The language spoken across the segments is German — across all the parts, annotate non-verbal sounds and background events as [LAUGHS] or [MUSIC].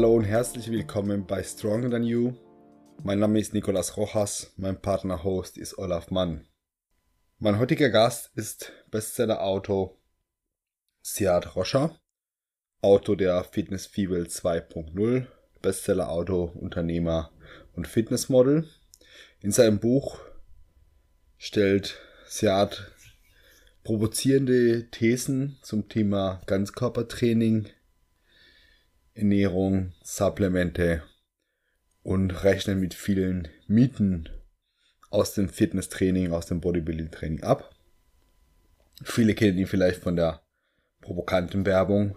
Hallo und herzlich willkommen bei Stronger Than You. Mein Name ist Nicolas Rojas, mein Partner-Host ist Olaf Mann. Mein heutiger Gast ist Bestseller-Autor Siad Roscher, Autor der Fitness Fibel 2.0, Bestseller-Autor, Unternehmer und Fitnessmodel. In seinem Buch stellt Siad provozierende Thesen zum Thema Ganzkörpertraining, Ernährung, Supplemente und rechnet mit vielen Mythen aus dem Fitnesstraining, aus dem Bodybuilding-Training ab. Viele kennen ihn vielleicht von der provokanten Werbung.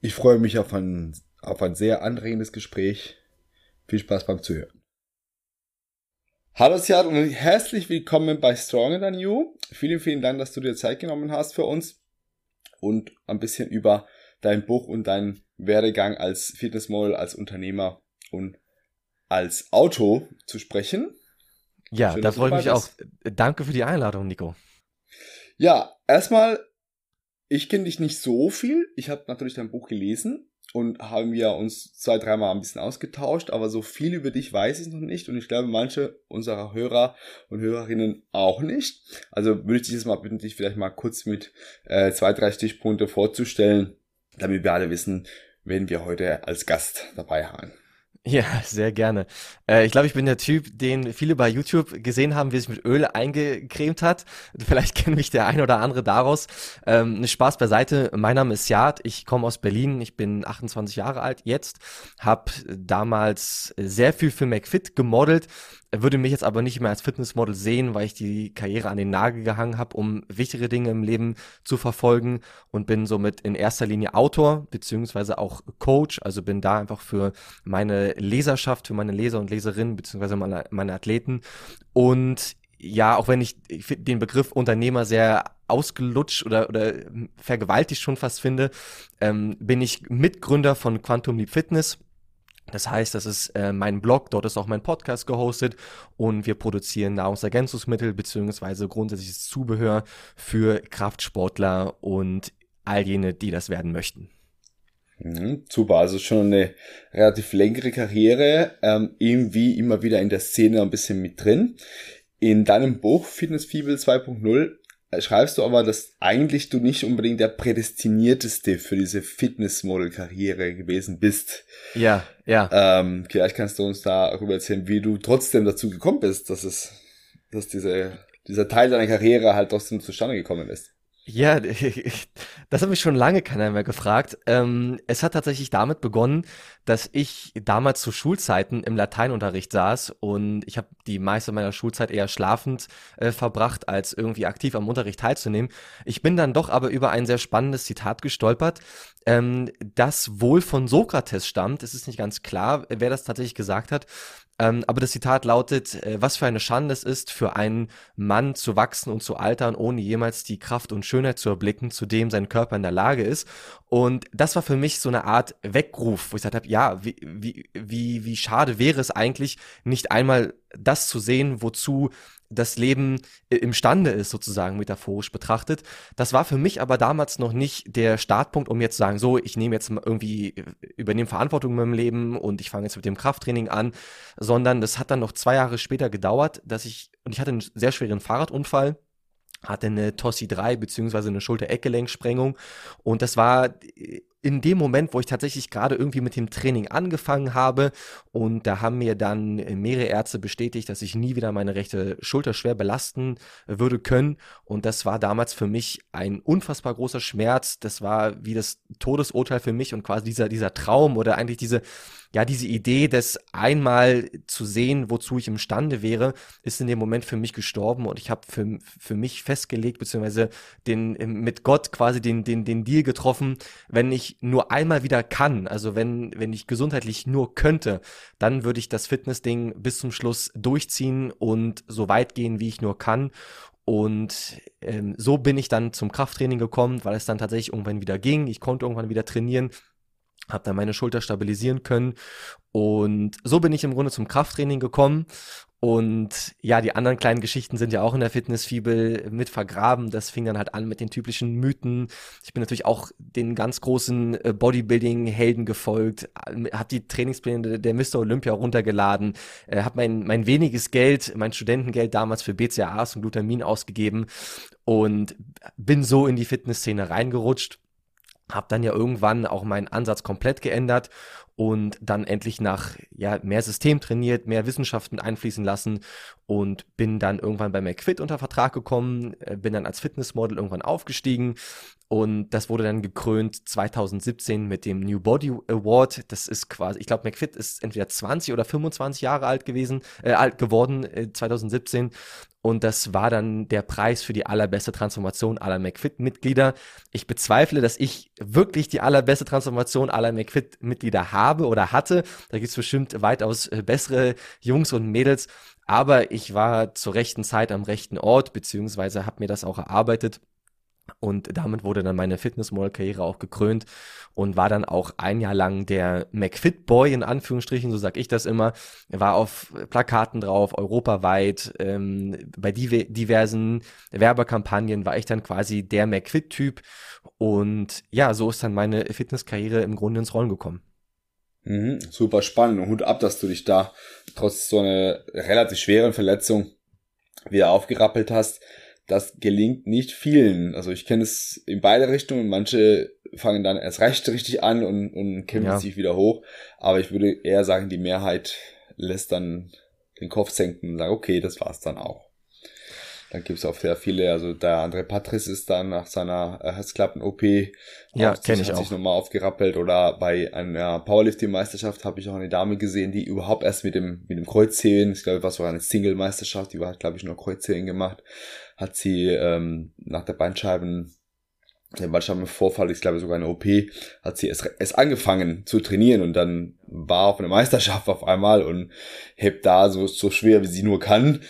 Ich freue mich auf ein, auf ein sehr anregendes Gespräch. Viel Spaß beim Zuhören. Hallo Siad und herzlich willkommen bei Stronger Than You. Vielen, vielen Dank, dass du dir Zeit genommen hast für uns und ein bisschen über dein Buch und deinen Werdegang als Fitnessmodel, als Unternehmer und als Auto zu sprechen. Ja, Schön, da freue ich mich auch. Danke für die Einladung, Nico. Ja, erstmal, ich kenne dich nicht so viel. Ich habe natürlich dein Buch gelesen und haben wir uns zwei, dreimal ein bisschen ausgetauscht, aber so viel über dich weiß ich noch nicht und ich glaube, manche unserer Hörer und Hörerinnen auch nicht. Also würde ich dich jetzt mal bitten, dich vielleicht mal kurz mit äh, zwei, drei Stichpunkte vorzustellen, damit wir alle wissen, wen wir heute als Gast dabei haben. Ja, [LAUGHS] sehr gerne. Äh, ich glaube, ich bin der Typ, den viele bei YouTube gesehen haben, wie sich mit Öl eingecremt hat. [LAUGHS] Vielleicht kennt mich der ein oder andere daraus. Ähm, Spaß beiseite. Mein Name ist Jad. Ich komme aus Berlin. Ich bin 28 Jahre alt jetzt. Hab damals sehr viel für McFit gemodelt würde mich jetzt aber nicht mehr als Fitnessmodel sehen, weil ich die Karriere an den Nagel gehangen habe, um wichtige Dinge im Leben zu verfolgen und bin somit in erster Linie Autor beziehungsweise auch Coach, also bin da einfach für meine Leserschaft, für meine Leser und Leserinnen beziehungsweise meine, meine Athleten und ja, auch wenn ich, ich den Begriff Unternehmer sehr ausgelutscht oder, oder vergewaltigt schon fast finde, ähm, bin ich Mitgründer von Quantum Leap Fitness das heißt, das ist äh, mein Blog, dort ist auch mein Podcast gehostet und wir produzieren Nahrungsergänzungsmittel beziehungsweise grundsätzliches Zubehör für Kraftsportler und all jene, die das werden möchten. Mhm, super, also schon eine relativ längere Karriere, ähm, irgendwie immer wieder in der Szene ein bisschen mit drin. In deinem Buch Fitness Fibel 2.0 schreibst du aber, dass eigentlich du nicht unbedingt der prädestinierteste für diese Fitnessmodel-Karriere gewesen bist. Ja, ja. Ähm, vielleicht kannst du uns darüber erzählen, wie du trotzdem dazu gekommen bist, dass es, dass diese, dieser Teil deiner Karriere halt trotzdem zustande gekommen ist. Ja, [LAUGHS] das hat mich schon lange keiner mehr gefragt. Ähm, es hat tatsächlich damit begonnen, dass ich damals zu Schulzeiten im Lateinunterricht saß und ich habe die meiste meiner Schulzeit eher schlafend äh, verbracht, als irgendwie aktiv am Unterricht teilzunehmen. Ich bin dann doch aber über ein sehr spannendes Zitat gestolpert, ähm, das wohl von Sokrates stammt. Es ist nicht ganz klar, wer das tatsächlich gesagt hat. Ähm, aber das Zitat lautet, äh, was für eine Schande es ist, für einen Mann zu wachsen und zu altern, ohne jemals die Kraft und Schönheit zu erblicken, zu dem sein Körper in der Lage ist. Und das war für mich so eine Art Weckruf, wo ich gesagt habe, ja, wie, wie, wie, wie schade wäre es eigentlich, nicht einmal das zu sehen, wozu das Leben imstande ist, sozusagen metaphorisch betrachtet. Das war für mich aber damals noch nicht der Startpunkt, um jetzt zu sagen, so, ich nehme jetzt irgendwie, äh, übernehme Verantwortung in meinem Leben und ich fange jetzt mit dem Krafttraining an, sondern das hat dann noch zwei Jahre später gedauert, dass ich, und ich hatte einen sehr schweren Fahrradunfall, hatte eine Tossi 3 beziehungsweise eine Schulter-Eckgelenksprengung. Und das war in dem Moment, wo ich tatsächlich gerade irgendwie mit dem Training angefangen habe. Und da haben mir dann mehrere Ärzte bestätigt, dass ich nie wieder meine rechte Schulter schwer belasten würde können. Und das war damals für mich ein unfassbar großer Schmerz, das war wie das Todesurteil für mich und quasi dieser dieser Traum oder eigentlich diese ja, diese Idee, das einmal zu sehen, wozu ich imstande wäre, ist in dem Moment für mich gestorben. Und ich habe für, für mich festgelegt, beziehungsweise den, mit Gott quasi den, den, den Deal getroffen, wenn ich nur einmal wieder kann, also wenn, wenn ich gesundheitlich nur könnte, dann würde ich das Fitnessding bis zum Schluss durchziehen und so weit gehen, wie ich nur kann. Und ähm, so bin ich dann zum Krafttraining gekommen, weil es dann tatsächlich irgendwann wieder ging. Ich konnte irgendwann wieder trainieren habe dann meine Schulter stabilisieren können und so bin ich im Grunde zum Krafttraining gekommen Und ja, die anderen kleinen Geschichten sind ja auch in der Fitnessfibel mit vergraben. Das fing dann halt an mit den typischen Mythen. Ich bin natürlich auch den ganz großen äh, Bodybuilding-Helden gefolgt, habe die Trainingspläne der Mr. Olympia runtergeladen, äh, habe mein, mein weniges Geld, mein Studentengeld damals für BCAAs und Glutamin ausgegeben und bin so in die Fitnessszene reingerutscht. Hab dann ja irgendwann auch meinen Ansatz komplett geändert und dann endlich nach ja mehr System trainiert, mehr Wissenschaft mit einfließen lassen und bin dann irgendwann bei McFit unter Vertrag gekommen, äh, bin dann als Fitnessmodel irgendwann aufgestiegen und das wurde dann gekrönt 2017 mit dem New Body Award. Das ist quasi, ich glaube, McFit ist entweder 20 oder 25 Jahre alt gewesen, äh, alt geworden äh, 2017 und das war dann der Preis für die allerbeste Transformation aller McFit-Mitglieder. Ich bezweifle, dass ich wirklich die allerbeste Transformation aller McFit-Mitglieder habe oder hatte. Da gibt es bestimmt weitaus äh, bessere Jungs und Mädels. Aber ich war zur rechten Zeit am rechten Ort, beziehungsweise habe mir das auch erarbeitet und damit wurde dann meine Fitnessmodel-Karriere auch gekrönt und war dann auch ein Jahr lang der McFit Boy in Anführungsstrichen, so sag ich das immer. War auf Plakaten drauf, europaweit, ähm, bei diversen Werbekampagnen war ich dann quasi der McFit-Typ. Und ja, so ist dann meine Fitnesskarriere im Grunde ins Rollen gekommen. Mhm, super spannend und Hut ab, dass du dich da trotz so einer relativ schweren Verletzung wieder aufgerappelt hast das gelingt nicht vielen. Also ich kenne es in beide Richtungen. Manche fangen dann erst recht richtig an und, und kämpfen ja. sich wieder hoch. Aber ich würde eher sagen, die Mehrheit lässt dann den Kopf senken und sagt, okay, das war's dann auch. Dann gibt's auch sehr viele, also der andere Patrice ist dann nach seiner Herzklappen-OP ja, kenne ich hat auch. sich nochmal aufgerappelt oder bei einer Powerlifting-Meisterschaft habe ich auch eine Dame gesehen, die überhaupt erst mit dem mit dem Kreuzheben, ich glaube, was sogar eine Single-Meisterschaft, die war glaube ich nur Kreuzheben gemacht, hat sie ähm, nach der Bandscheiben der Bandscheibenvorfall, ich glaube sogar eine OP, hat sie erst, erst angefangen zu trainieren und dann war auf einer Meisterschaft auf einmal und hebt da so, so schwer, wie sie nur kann.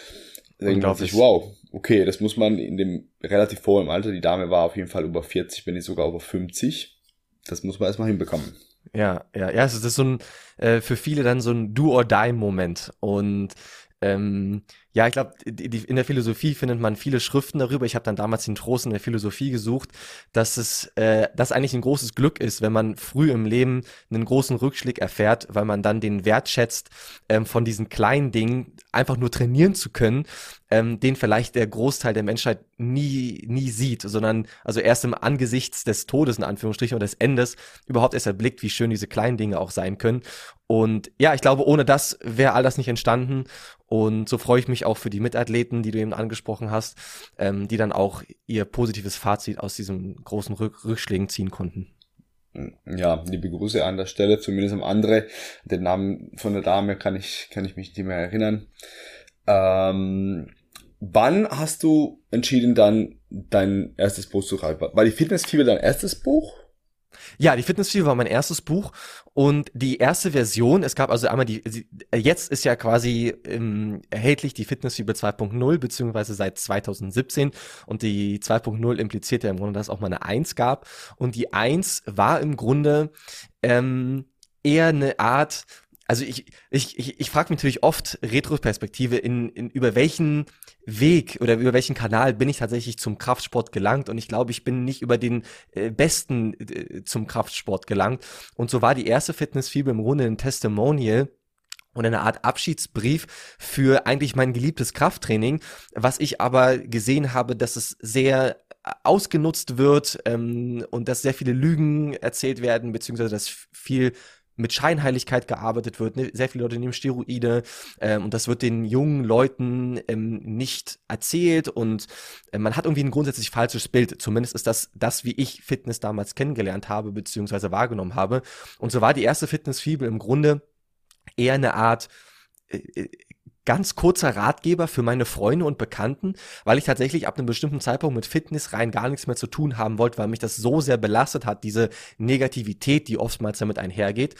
Denkt man sich, wow, okay, das muss man in dem relativ hohen Alter, die Dame war auf jeden Fall über 40, wenn nicht sogar über 50. Das muss man erstmal hinbekommen. Ja, ja, ja, es ist so ein, äh, für viele dann so ein Do-or-Die-Moment. Und ähm, ja, ich glaube, in der Philosophie findet man viele Schriften darüber. Ich habe dann damals den Trost in der Philosophie gesucht, dass es äh, das eigentlich ein großes Glück ist, wenn man früh im Leben einen großen Rückschlag erfährt, weil man dann den Wert schätzt, ähm, von diesen kleinen Dingen einfach nur trainieren zu können, ähm, den vielleicht der Großteil der Menschheit nie nie sieht, sondern also erst im Angesichts des Todes in Anführungsstrichen oder des Endes überhaupt erst erblickt, wie schön diese kleinen Dinge auch sein können. Und ja, ich glaube, ohne das wäre all das nicht entstanden. Und so freue ich mich auch für die Mitathleten, die du eben angesprochen hast, ähm, die dann auch ihr positives Fazit aus diesen großen Rück Rückschlägen ziehen konnten. Ja, liebe Grüße an der Stelle, zumindest am andere. Den Namen von der Dame kann ich, kann ich mich nicht mehr erinnern. Ähm, wann hast du entschieden, dann dein erstes Buch zu schreiben? War die Fitnessfieber dein erstes Buch? Ja, die Fitnessfieber war mein erstes Buch und die erste Version, es gab also einmal die, jetzt ist ja quasi ähm, erhältlich die Fitnessfieber 2.0, beziehungsweise seit 2017 und die 2.0 impliziert ja im Grunde, dass es auch mal eine 1 gab und die 1 war im Grunde ähm, eher eine Art also ich, ich, ich, ich frage mich natürlich oft Retroperspektive, in, in über welchen Weg oder über welchen Kanal bin ich tatsächlich zum Kraftsport gelangt? Und ich glaube, ich bin nicht über den äh, besten äh, zum Kraftsport gelangt. Und so war die erste Fitnessfieber im Grunde ein Testimonial und eine Art Abschiedsbrief für eigentlich mein geliebtes Krafttraining, was ich aber gesehen habe, dass es sehr ausgenutzt wird ähm, und dass sehr viele Lügen erzählt werden, beziehungsweise dass viel mit Scheinheiligkeit gearbeitet wird. Ne? Sehr viele Leute nehmen Steroide ähm, und das wird den jungen Leuten ähm, nicht erzählt und äh, man hat irgendwie ein grundsätzlich falsches Bild. Zumindest ist das das, wie ich Fitness damals kennengelernt habe beziehungsweise wahrgenommen habe. Und so war die erste Fitnessfibel im Grunde eher eine Art äh, äh ganz kurzer Ratgeber für meine Freunde und Bekannten, weil ich tatsächlich ab einem bestimmten Zeitpunkt mit Fitness rein gar nichts mehr zu tun haben wollte, weil mich das so sehr belastet hat, diese Negativität, die oftmals damit einhergeht.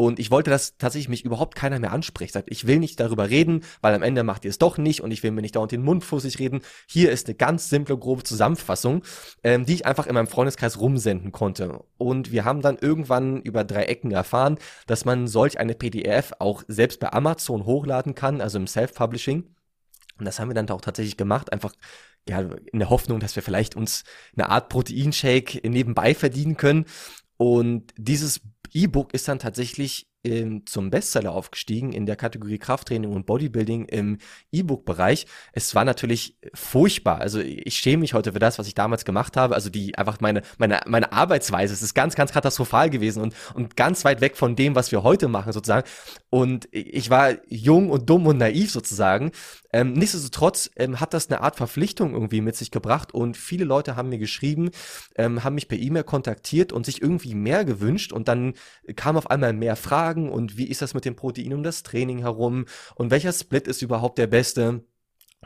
Und ich wollte, dass tatsächlich mich überhaupt keiner mehr anspricht. Sagt, ich will nicht darüber reden, weil am Ende macht ihr es doch nicht und ich will mir nicht dauernd den Mund fussig reden. Hier ist eine ganz simple, grobe Zusammenfassung, ähm, die ich einfach in meinem Freundeskreis rumsenden konnte. Und wir haben dann irgendwann über drei Ecken erfahren, dass man solch eine PDF auch selbst bei Amazon hochladen kann, also im Self-Publishing. Und das haben wir dann auch tatsächlich gemacht, einfach ja, in der Hoffnung, dass wir vielleicht uns eine Art Proteinshake nebenbei verdienen können. Und dieses E-Book ist dann tatsächlich ähm, zum Bestseller aufgestiegen in der Kategorie Krafttraining und Bodybuilding im E-Book-Bereich. Es war natürlich furchtbar. Also ich schäme mich heute für das, was ich damals gemacht habe. Also die einfach meine meine meine Arbeitsweise. Es ist ganz ganz katastrophal gewesen und und ganz weit weg von dem, was wir heute machen sozusagen. Und ich war jung und dumm und naiv sozusagen. Ähm, nichtsdestotrotz ähm, hat das eine Art Verpflichtung irgendwie mit sich gebracht und viele Leute haben mir geschrieben, ähm, haben mich per E-Mail kontaktiert und sich irgendwie mehr gewünscht und dann kam auf einmal mehr Fragen und wie ist das mit dem Protein um das Training herum und welcher Split ist überhaupt der beste?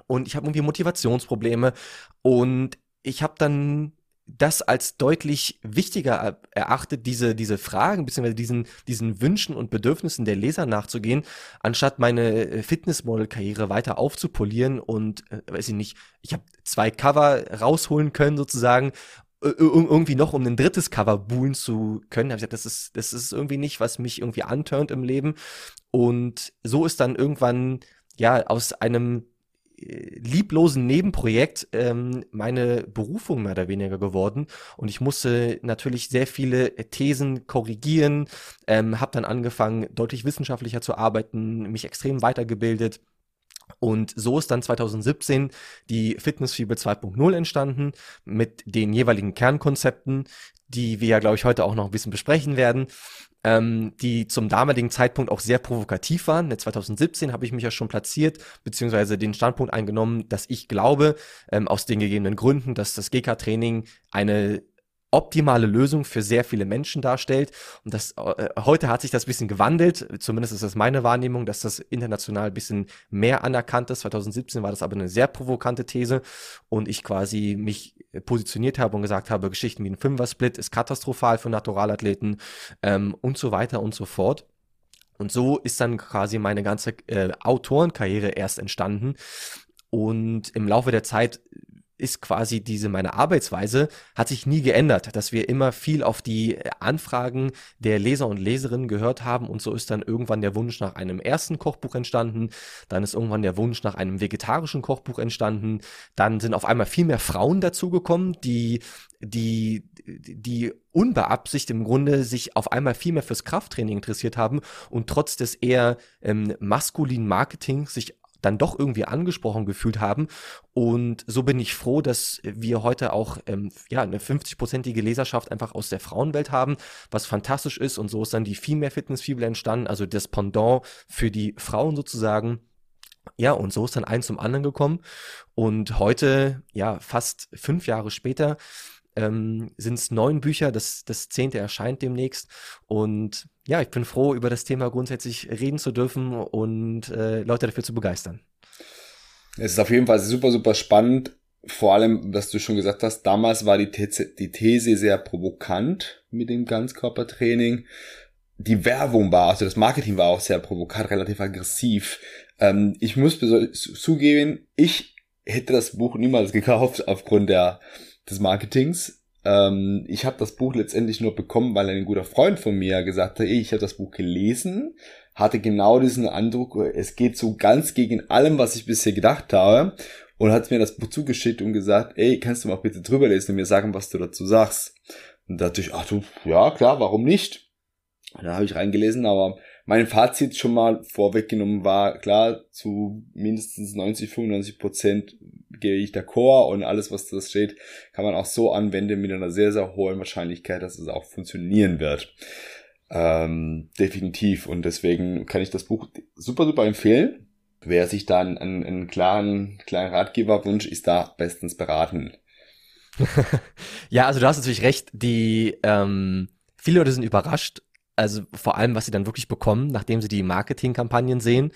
Und ich habe irgendwie Motivationsprobleme und ich habe dann das als deutlich wichtiger erachtet, diese, diese Fragen beziehungsweise diesen, diesen Wünschen und Bedürfnissen der Leser nachzugehen, anstatt meine äh, Fitnessmodel-Karriere weiter aufzupolieren und, äh, weiß ich nicht, ich habe zwei Cover rausholen können sozusagen, irgendwie noch um ein drittes Cover buhlen zu können. habe ich gesagt, das ist, das ist irgendwie nicht, was mich irgendwie anturnt im Leben. Und so ist dann irgendwann, ja, aus einem lieblosen Nebenprojekt ähm, meine Berufung mehr oder weniger geworden. Und ich musste natürlich sehr viele Thesen korrigieren, ähm, habe dann angefangen deutlich wissenschaftlicher zu arbeiten, mich extrem weitergebildet und so ist dann 2017 die Fitnessfibel 2.0 entstanden mit den jeweiligen Kernkonzepten, die wir ja, glaube ich, heute auch noch ein bisschen besprechen werden ähm, die zum damaligen Zeitpunkt auch sehr provokativ waren. In 2017 habe ich mich ja schon platziert, beziehungsweise den Standpunkt eingenommen, dass ich glaube, ähm, aus den gegebenen Gründen, dass das GK-Training eine optimale Lösung für sehr viele Menschen darstellt. Und das äh, heute hat sich das bisschen gewandelt. Zumindest ist das meine Wahrnehmung, dass das international ein bisschen mehr anerkannt ist. 2017 war das aber eine sehr provokante These und ich quasi mich positioniert habe und gesagt habe, Geschichten wie ein Fünfer-Split ist katastrophal für Naturalathleten ähm, und so weiter und so fort. Und so ist dann quasi meine ganze äh, Autorenkarriere erst entstanden. Und im Laufe der Zeit ist quasi diese meine Arbeitsweise hat sich nie geändert, dass wir immer viel auf die Anfragen der Leser und Leserinnen gehört haben und so ist dann irgendwann der Wunsch nach einem ersten Kochbuch entstanden, dann ist irgendwann der Wunsch nach einem vegetarischen Kochbuch entstanden, dann sind auf einmal viel mehr Frauen dazugekommen, die die die unbeabsichtigt im Grunde sich auf einmal viel mehr fürs Krafttraining interessiert haben und trotz des eher ähm, maskulinen Marketings sich dann doch irgendwie angesprochen gefühlt haben. Und so bin ich froh, dass wir heute auch ähm, ja eine 50-prozentige Leserschaft einfach aus der Frauenwelt haben, was fantastisch ist. Und so ist dann die Female Fitness Fibel entstanden, also das Pendant für die Frauen sozusagen. Ja, und so ist dann eins zum anderen gekommen. Und heute, ja, fast fünf Jahre später, ähm, sind es neun Bücher, das, das zehnte erscheint demnächst. Und ja, ich bin froh, über das Thema grundsätzlich reden zu dürfen und äh, Leute dafür zu begeistern. Es ist auf jeden Fall super, super spannend. Vor allem, was du schon gesagt hast, damals war die These, die These sehr provokant mit dem Ganzkörpertraining. Die Werbung war, also das Marketing war auch sehr provokant, relativ aggressiv. Ähm, ich muss zugeben, ich hätte das Buch niemals gekauft aufgrund der des Marketings. Ähm, ich habe das Buch letztendlich nur bekommen, weil ein guter Freund von mir gesagt hat, ich habe das Buch gelesen, hatte genau diesen Eindruck, es geht so ganz gegen allem, was ich bisher gedacht habe und hat mir das Buch zugeschickt und gesagt, ey, kannst du mal bitte drüber lesen und mir sagen, was du dazu sagst. Und da dachte ich, ach du, ja klar, warum nicht? Und da habe ich reingelesen, aber mein Fazit schon mal vorweggenommen war, klar, zu mindestens 90, 95 Prozent gehe ich d'accord und alles, was da steht, kann man auch so anwenden mit einer sehr, sehr hohen Wahrscheinlichkeit, dass es auch funktionieren wird. Ähm, definitiv. Und deswegen kann ich das Buch super, super empfehlen. Wer sich dann einen, einen klaren, klaren Ratgeber wünscht, ist da bestens beraten. [LAUGHS] ja, also du hast natürlich recht, die ähm, viele Leute sind überrascht, also vor allem, was sie dann wirklich bekommen, nachdem sie die Marketingkampagnen sehen.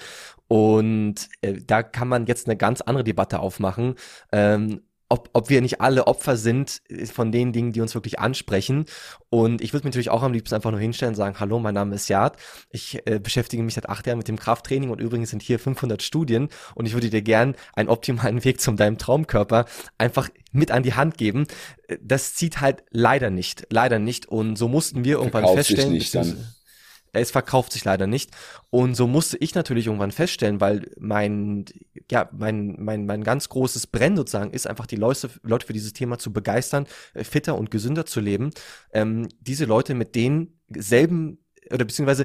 Und äh, da kann man jetzt eine ganz andere Debatte aufmachen. Ähm, ob, ob wir nicht alle Opfer sind von den Dingen, die uns wirklich ansprechen. Und ich würde mich natürlich auch am liebsten einfach nur hinstellen und sagen, hallo, mein Name ist Jad. Ich äh, beschäftige mich seit acht Jahren mit dem Krafttraining und übrigens sind hier 500 Studien und ich würde dir gern einen optimalen [LAUGHS] Weg zum deinem Traumkörper einfach mit an die Hand geben. Das zieht halt leider nicht, leider nicht. Und so mussten wir irgendwann Verkauf feststellen, es verkauft sich leider nicht. Und so musste ich natürlich irgendwann feststellen, weil mein, ja, mein, mein, mein ganz großes Brennen sozusagen ist einfach die Leute, Leute für dieses Thema zu begeistern, äh, fitter und gesünder zu leben. Ähm, diese Leute mit denselben oder beziehungsweise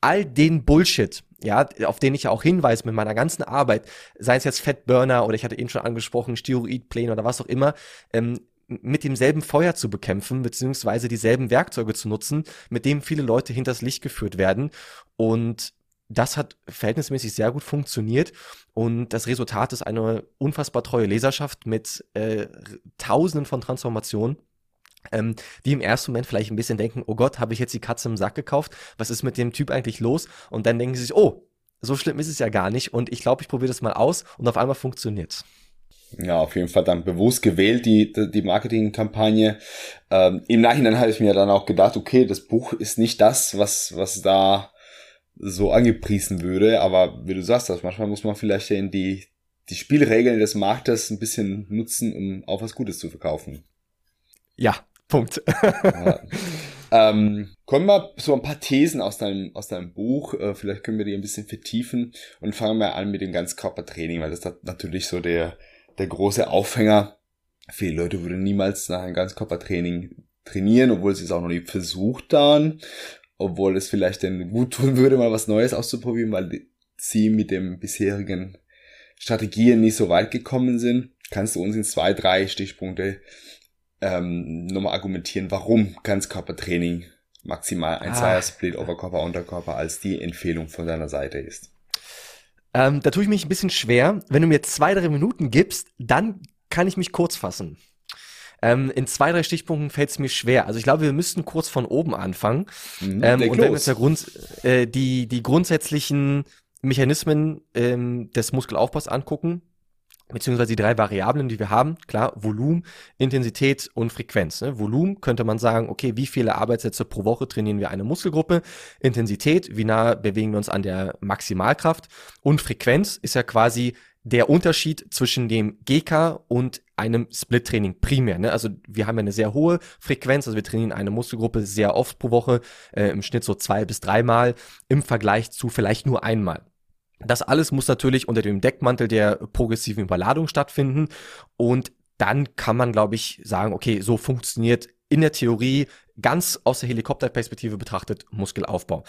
all den Bullshit, ja, auf den ich ja auch hinweise mit meiner ganzen Arbeit, sei es jetzt Fettburner oder ich hatte eben schon angesprochen, Steroidpläne oder was auch immer, ähm, mit demselben Feuer zu bekämpfen, beziehungsweise dieselben Werkzeuge zu nutzen, mit dem viele Leute hinters Licht geführt werden. Und das hat verhältnismäßig sehr gut funktioniert und das Resultat ist eine unfassbar treue Leserschaft mit äh, Tausenden von Transformationen. Ähm, die im ersten Moment vielleicht ein bisschen denken, oh Gott, habe ich jetzt die Katze im Sack gekauft? Was ist mit dem Typ eigentlich los? Und dann denken sie sich, oh, so schlimm ist es ja gar nicht und ich glaube, ich probiere das mal aus und auf einmal funktioniert. Ja, auf jeden Fall dann bewusst gewählt, die, die Marketingkampagne. Ähm, Im Nachhinein habe ich mir dann auch gedacht, okay, das Buch ist nicht das, was, was da so angepriesen würde, aber wie du sagst, das manchmal muss man vielleicht in die, die Spielregeln des Marktes ein bisschen nutzen, um auch was Gutes zu verkaufen. Ja, Punkt. ja. Ähm, kommen wir so ein paar Thesen aus deinem, aus deinem Buch. Äh, vielleicht können wir die ein bisschen vertiefen und fangen wir an mit dem Ganzkörpertraining, weil das ist natürlich so der, der große Aufhänger. Viele Leute würden niemals nach einem Ganzkörpertraining trainieren, obwohl sie es auch noch nie versucht haben. Obwohl es vielleicht denn gut tun würde, mal was Neues auszuprobieren, weil sie mit dem bisherigen Strategien nicht so weit gekommen sind. Kannst du uns in zwei, drei Stichpunkte ähm, nochmal argumentieren, warum Ganzkörpertraining maximal ein ah. Zweier-Split Oberkörper, Unterkörper als die Empfehlung von deiner Seite ist? Ähm, da tue ich mich ein bisschen schwer. Wenn du mir zwei, drei Minuten gibst, dann kann ich mich kurz fassen. Ähm, in zwei, drei Stichpunkten fällt es mir schwer. Also ich glaube, wir müssten kurz von oben anfangen. Mhm, ähm, und wenn wir uns der Grund, äh, die, die grundsätzlichen Mechanismen ähm, des Muskelaufbaus angucken, beziehungsweise die drei Variablen, die wir haben, klar, Volumen, Intensität und Frequenz. Ne? Volumen könnte man sagen, okay, wie viele Arbeitssätze pro Woche trainieren wir eine Muskelgruppe? Intensität, wie nah bewegen wir uns an der Maximalkraft? Und Frequenz ist ja quasi der Unterschied zwischen dem GK und einem Split-Training primär. Ne? Also wir haben ja eine sehr hohe Frequenz, also wir trainieren eine Muskelgruppe sehr oft pro Woche, äh, im Schnitt so zwei bis dreimal, im Vergleich zu vielleicht nur einmal. Das alles muss natürlich unter dem Deckmantel der progressiven Überladung stattfinden und dann kann man, glaube ich, sagen, okay, so funktioniert in der Theorie ganz aus der Helikopterperspektive betrachtet Muskelaufbau.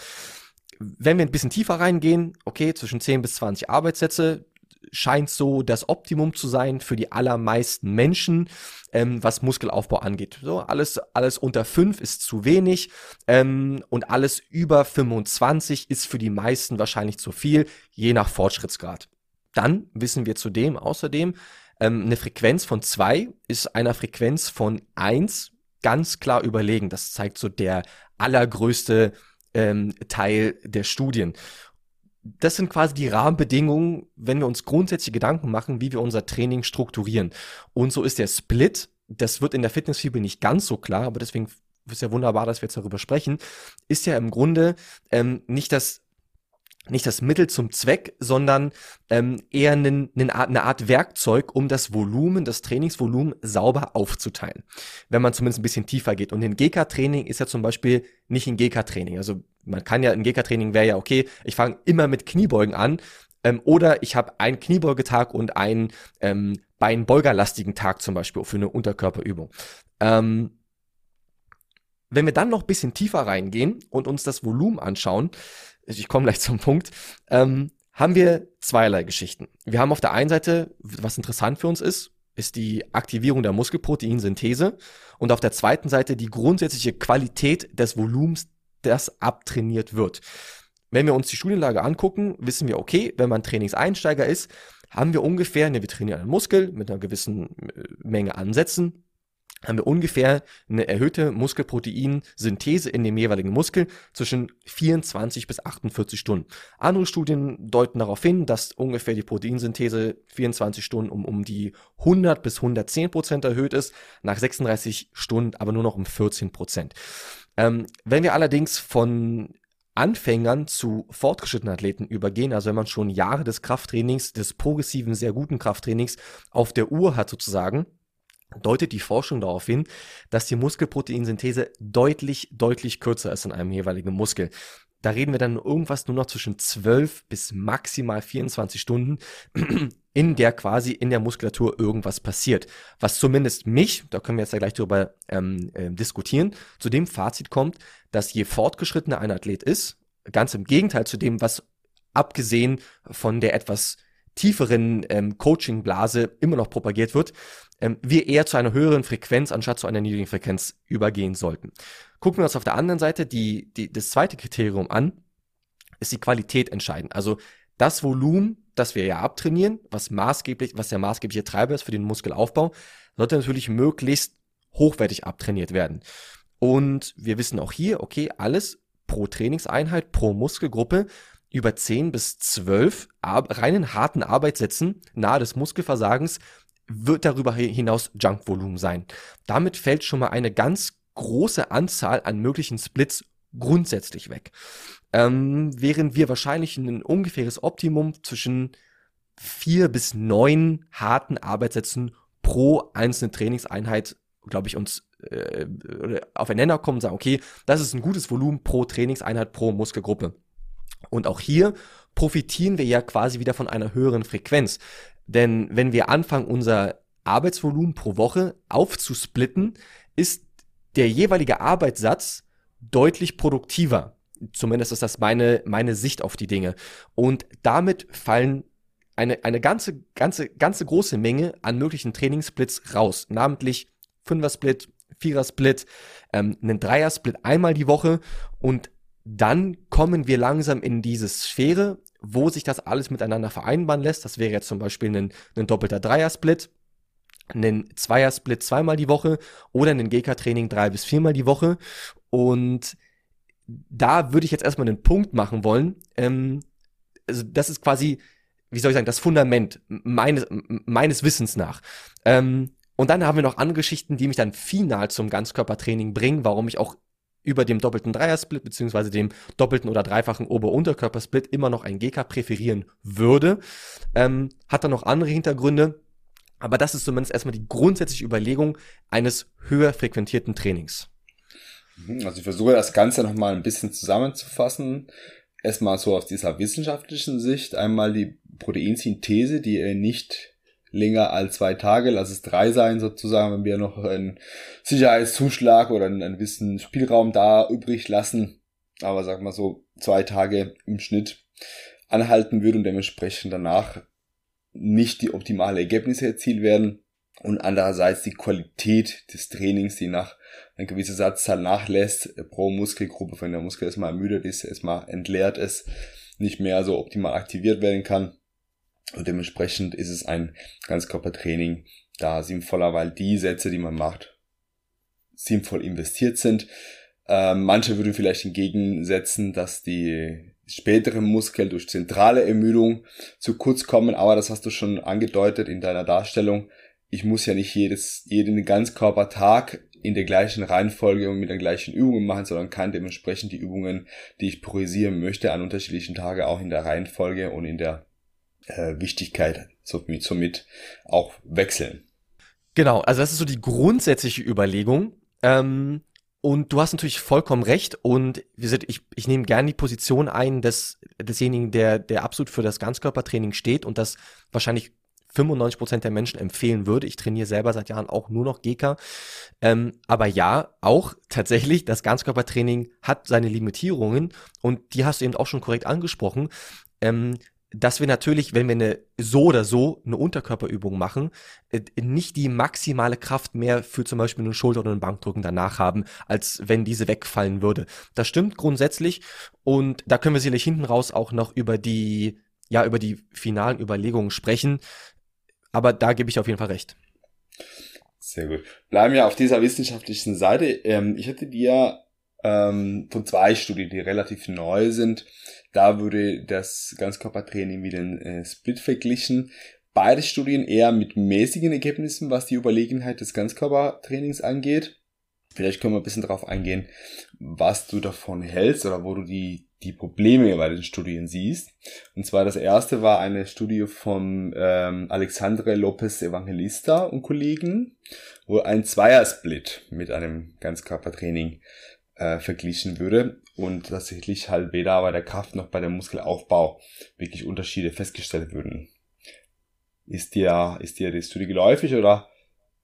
Wenn wir ein bisschen tiefer reingehen, okay, zwischen 10 bis 20 Arbeitssätze, scheint so das Optimum zu sein für die allermeisten Menschen, ähm, was Muskelaufbau angeht. So, alles, alles unter fünf ist zu wenig ähm, und alles über 25 ist für die meisten wahrscheinlich zu viel, je nach Fortschrittsgrad. Dann wissen wir zudem außerdem, ähm, eine Frequenz von zwei ist einer Frequenz von eins ganz klar überlegen. Das zeigt so der allergrößte ähm, Teil der Studien das sind quasi die Rahmenbedingungen, wenn wir uns grundsätzlich Gedanken machen, wie wir unser Training strukturieren. Und so ist der Split, das wird in der Fitnessfibel nicht ganz so klar, aber deswegen ist ja wunderbar, dass wir jetzt darüber sprechen, ist ja im Grunde ähm, nicht das nicht das Mittel zum Zweck, sondern ähm, eher eine, eine, Art, eine Art Werkzeug, um das Volumen, das Trainingsvolumen sauber aufzuteilen. Wenn man zumindest ein bisschen tiefer geht. Und ein GK-Training ist ja zum Beispiel nicht ein GK-Training. Also man kann ja, ein GK-Training wäre ja okay, ich fange immer mit Kniebeugen an. Ähm, oder ich habe einen Kniebeugetag und einen ähm, beinbeugerlastigen Tag zum Beispiel für eine Unterkörperübung. Ähm, wenn wir dann noch bisschen tiefer reingehen und uns das Volumen anschauen, ich komme gleich zum Punkt, ähm, haben wir zweierlei Geschichten. Wir haben auf der einen Seite, was interessant für uns ist, ist die Aktivierung der Muskelproteinsynthese und auf der zweiten Seite die grundsätzliche Qualität des Volumens, das abtrainiert wird. Wenn wir uns die Studienlage angucken, wissen wir, okay, wenn man Trainingseinsteiger ist, haben wir ungefähr, ne, wir trainieren einen Muskel mit einer gewissen äh, Menge Ansätzen, haben wir ungefähr eine erhöhte Muskelproteinsynthese in dem jeweiligen Muskel zwischen 24 bis 48 Stunden. Andere Studien deuten darauf hin, dass ungefähr die Proteinsynthese 24 Stunden um, um die 100 bis 110 Prozent erhöht ist, nach 36 Stunden aber nur noch um 14 Prozent. Ähm, wenn wir allerdings von Anfängern zu fortgeschrittenen Athleten übergehen, also wenn man schon Jahre des Krafttrainings, des progressiven, sehr guten Krafttrainings auf der Uhr hat sozusagen, deutet die Forschung darauf hin, dass die Muskelproteinsynthese deutlich, deutlich kürzer ist in einem jeweiligen Muskel. da reden wir dann irgendwas nur noch zwischen 12 bis maximal 24 Stunden, [CLEARS THROAT] in der quasi in der Muskulatur irgendwas passiert. Was zumindest mich, da können wir jetzt ja gleich drüber ähm, äh, diskutieren, zu dem Fazit kommt, dass je fortgeschrittener ein Athlet ist, ganz im Gegenteil zu dem, was abgesehen von der etwas tieferen ähm, Coaching-Blase immer noch propagiert wird, ähm, wir eher zu einer höheren Frequenz anstatt zu einer niedrigen Frequenz übergehen sollten. Gucken wir uns auf der anderen Seite die, die, das zweite Kriterium an, ist die Qualität entscheidend. Also das Volumen, das wir ja abtrainieren, was maßgeblich, was der maßgebliche Treiber ist für den Muskelaufbau, sollte natürlich möglichst hochwertig abtrainiert werden. Und wir wissen auch hier, okay, alles pro Trainingseinheit, pro Muskelgruppe über 10 bis 12 reinen harten Arbeitssätzen nahe des Muskelversagens wird darüber hinaus Junkvolumen sein. Damit fällt schon mal eine ganz große Anzahl an möglichen Splits grundsätzlich weg. Ähm, während wir wahrscheinlich ein ungefähres Optimum zwischen vier bis neun harten Arbeitssätzen pro einzelne Trainingseinheit, glaube ich, uns äh, aufeinander kommen und sagen, okay, das ist ein gutes Volumen pro Trainingseinheit pro Muskelgruppe. Und auch hier profitieren wir ja quasi wieder von einer höheren Frequenz. Denn wenn wir anfangen, unser Arbeitsvolumen pro Woche aufzusplitten, ist der jeweilige Arbeitssatz deutlich produktiver. Zumindest ist das meine, meine Sicht auf die Dinge. Und damit fallen eine, eine ganze, ganze, ganze große Menge an möglichen Trainingssplits raus. Namentlich Fünfer-Split, Vierer-Split, ähm, einen Dreier-Split einmal die Woche und dann kommen wir langsam in diese Sphäre, wo sich das alles miteinander vereinbaren lässt. Das wäre jetzt zum Beispiel ein, ein doppelter Dreier-Split, ein Zweier-Split zweimal die Woche oder ein GK-Training drei bis viermal die Woche. Und da würde ich jetzt erstmal einen Punkt machen wollen. Ähm, also das ist quasi, wie soll ich sagen, das Fundament meines, meines Wissens nach. Ähm, und dann haben wir noch andere Geschichten, die mich dann final zum Ganzkörpertraining bringen, warum ich auch über dem doppelten Dreiersplit beziehungsweise dem doppelten oder dreifachen Ober-Unterkörpersplit immer noch ein GK präferieren würde. Ähm, hat dann noch andere Hintergründe, aber das ist zumindest erstmal die grundsätzliche Überlegung eines höher frequentierten Trainings. Mhm, also ich versuche das Ganze nochmal ein bisschen zusammenzufassen. Erstmal so aus dieser wissenschaftlichen Sicht. Einmal die Proteinsynthese, die nicht länger als zwei Tage, lass es drei sein sozusagen, wenn wir noch einen Sicherheitszuschlag oder einen, einen gewissen Spielraum da übrig lassen. Aber sag mal so zwei Tage im Schnitt anhalten würde und dementsprechend danach nicht die optimale Ergebnisse erzielt werden und andererseits die Qualität des Trainings, die nach einer gewissen Satzzahl nachlässt, pro Muskelgruppe, wenn der Muskel erstmal ermüdet ist, erstmal entleert ist, nicht mehr so optimal aktiviert werden kann. Und dementsprechend ist es ein Ganzkörpertraining da sinnvoller, weil die Sätze, die man macht, sinnvoll investiert sind. Ähm, manche würden vielleicht entgegensetzen, dass die späteren Muskeln durch zentrale Ermüdung zu kurz kommen, aber das hast du schon angedeutet in deiner Darstellung. Ich muss ja nicht jedes, jeden Ganzkörpertag in der gleichen Reihenfolge und mit den gleichen Übungen machen, sondern kann dementsprechend die Übungen, die ich priorisieren möchte, an unterschiedlichen Tagen auch in der Reihenfolge und in der äh, Wichtigkeit somit, somit auch wechseln. Genau, also das ist so die grundsätzliche Überlegung. Ähm, und du hast natürlich vollkommen recht. Und wie gesagt, ich, ich nehme gerne die Position ein des, desjenigen, der, der absolut für das Ganzkörpertraining steht und das wahrscheinlich 95 Prozent der Menschen empfehlen würde. Ich trainiere selber seit Jahren auch nur noch GK. Ähm, aber ja, auch tatsächlich, das Ganzkörpertraining hat seine Limitierungen und die hast du eben auch schon korrekt angesprochen. Ähm, dass wir natürlich, wenn wir eine so oder so eine Unterkörperübung machen, äh, nicht die maximale Kraft mehr für zum Beispiel einen Schulter- oder einen Bankdrücken danach haben, als wenn diese wegfallen würde. Das stimmt grundsätzlich und da können wir sicherlich hinten raus auch noch über die, ja, über die finalen Überlegungen sprechen. Aber da gebe ich auf jeden Fall recht. Sehr gut. Bleiben wir auf dieser wissenschaftlichen Seite. Ähm, ich hätte dir ähm, von zwei Studien, die relativ neu sind, da würde das Ganzkörpertraining mit dem äh, Split verglichen. Beide Studien eher mit mäßigen Ergebnissen, was die Überlegenheit des Ganzkörpertrainings angeht. Vielleicht können wir ein bisschen darauf eingehen, was du davon hältst oder wo du die, die Probleme bei den Studien siehst. Und zwar das erste war eine Studie von ähm, Alexandre Lopez Evangelista und Kollegen, wo ein Zweiersplit mit einem Ganzkörpertraining äh, verglichen würde und tatsächlich halt weder bei der Kraft noch bei dem Muskelaufbau wirklich Unterschiede festgestellt würden. Ist dir, ist dir die Studie geläufig oder?